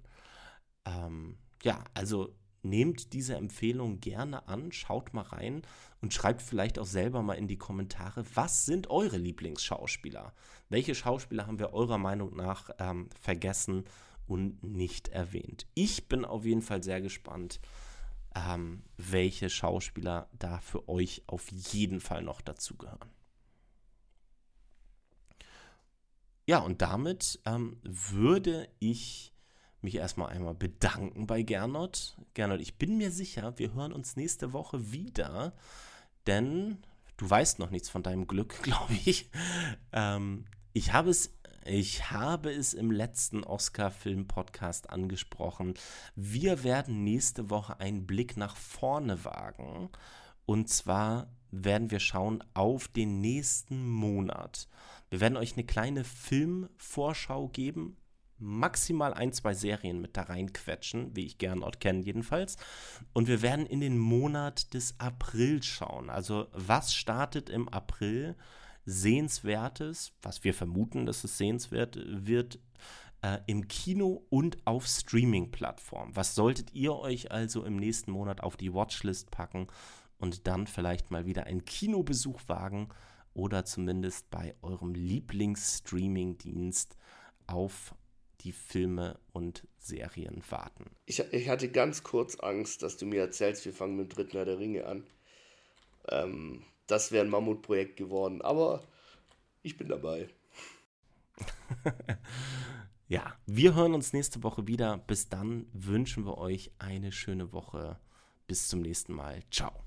Ähm, ja, also nehmt diese Empfehlung gerne an, schaut mal rein und schreibt vielleicht auch selber mal in die Kommentare, was sind eure Lieblingsschauspieler? Welche Schauspieler haben wir eurer Meinung nach ähm, vergessen und nicht erwähnt? Ich bin auf jeden Fall sehr gespannt, ähm, welche Schauspieler da für euch auf jeden Fall noch dazugehören. Ja, und damit ähm, würde ich mich erstmal einmal bedanken bei Gernot. Gernot, ich bin mir sicher, wir hören uns nächste Woche wieder, denn du weißt noch nichts von deinem Glück, [laughs] glaube ich. Ähm, ich habe es ich habe es im letzten Oscar-Film-Podcast angesprochen. Wir werden nächste Woche einen Blick nach vorne wagen. Und zwar werden wir schauen auf den nächsten Monat. Wir werden euch eine kleine Filmvorschau geben, maximal ein, zwei Serien mit da reinquetschen, wie ich gern Ort kenne jedenfalls. Und wir werden in den Monat des April schauen. Also was startet im April sehenswertes, was wir vermuten, dass es sehenswert wird, äh, im Kino und auf Streaming-Plattformen. Was solltet ihr euch also im nächsten Monat auf die Watchlist packen und dann vielleicht mal wieder einen Kinobesuch wagen oder zumindest bei eurem Lieblings-Streaming-Dienst auf die Filme und Serien warten. Ich, ich, hatte ganz kurz Angst, dass du mir erzählst, wir fangen mit dem dritten Herr der Ringe an. Ähm, das wäre ein Mammutprojekt geworden, aber ich bin dabei. [laughs] ja, wir hören uns nächste Woche wieder. Bis dann wünschen wir euch eine schöne Woche. Bis zum nächsten Mal. Ciao.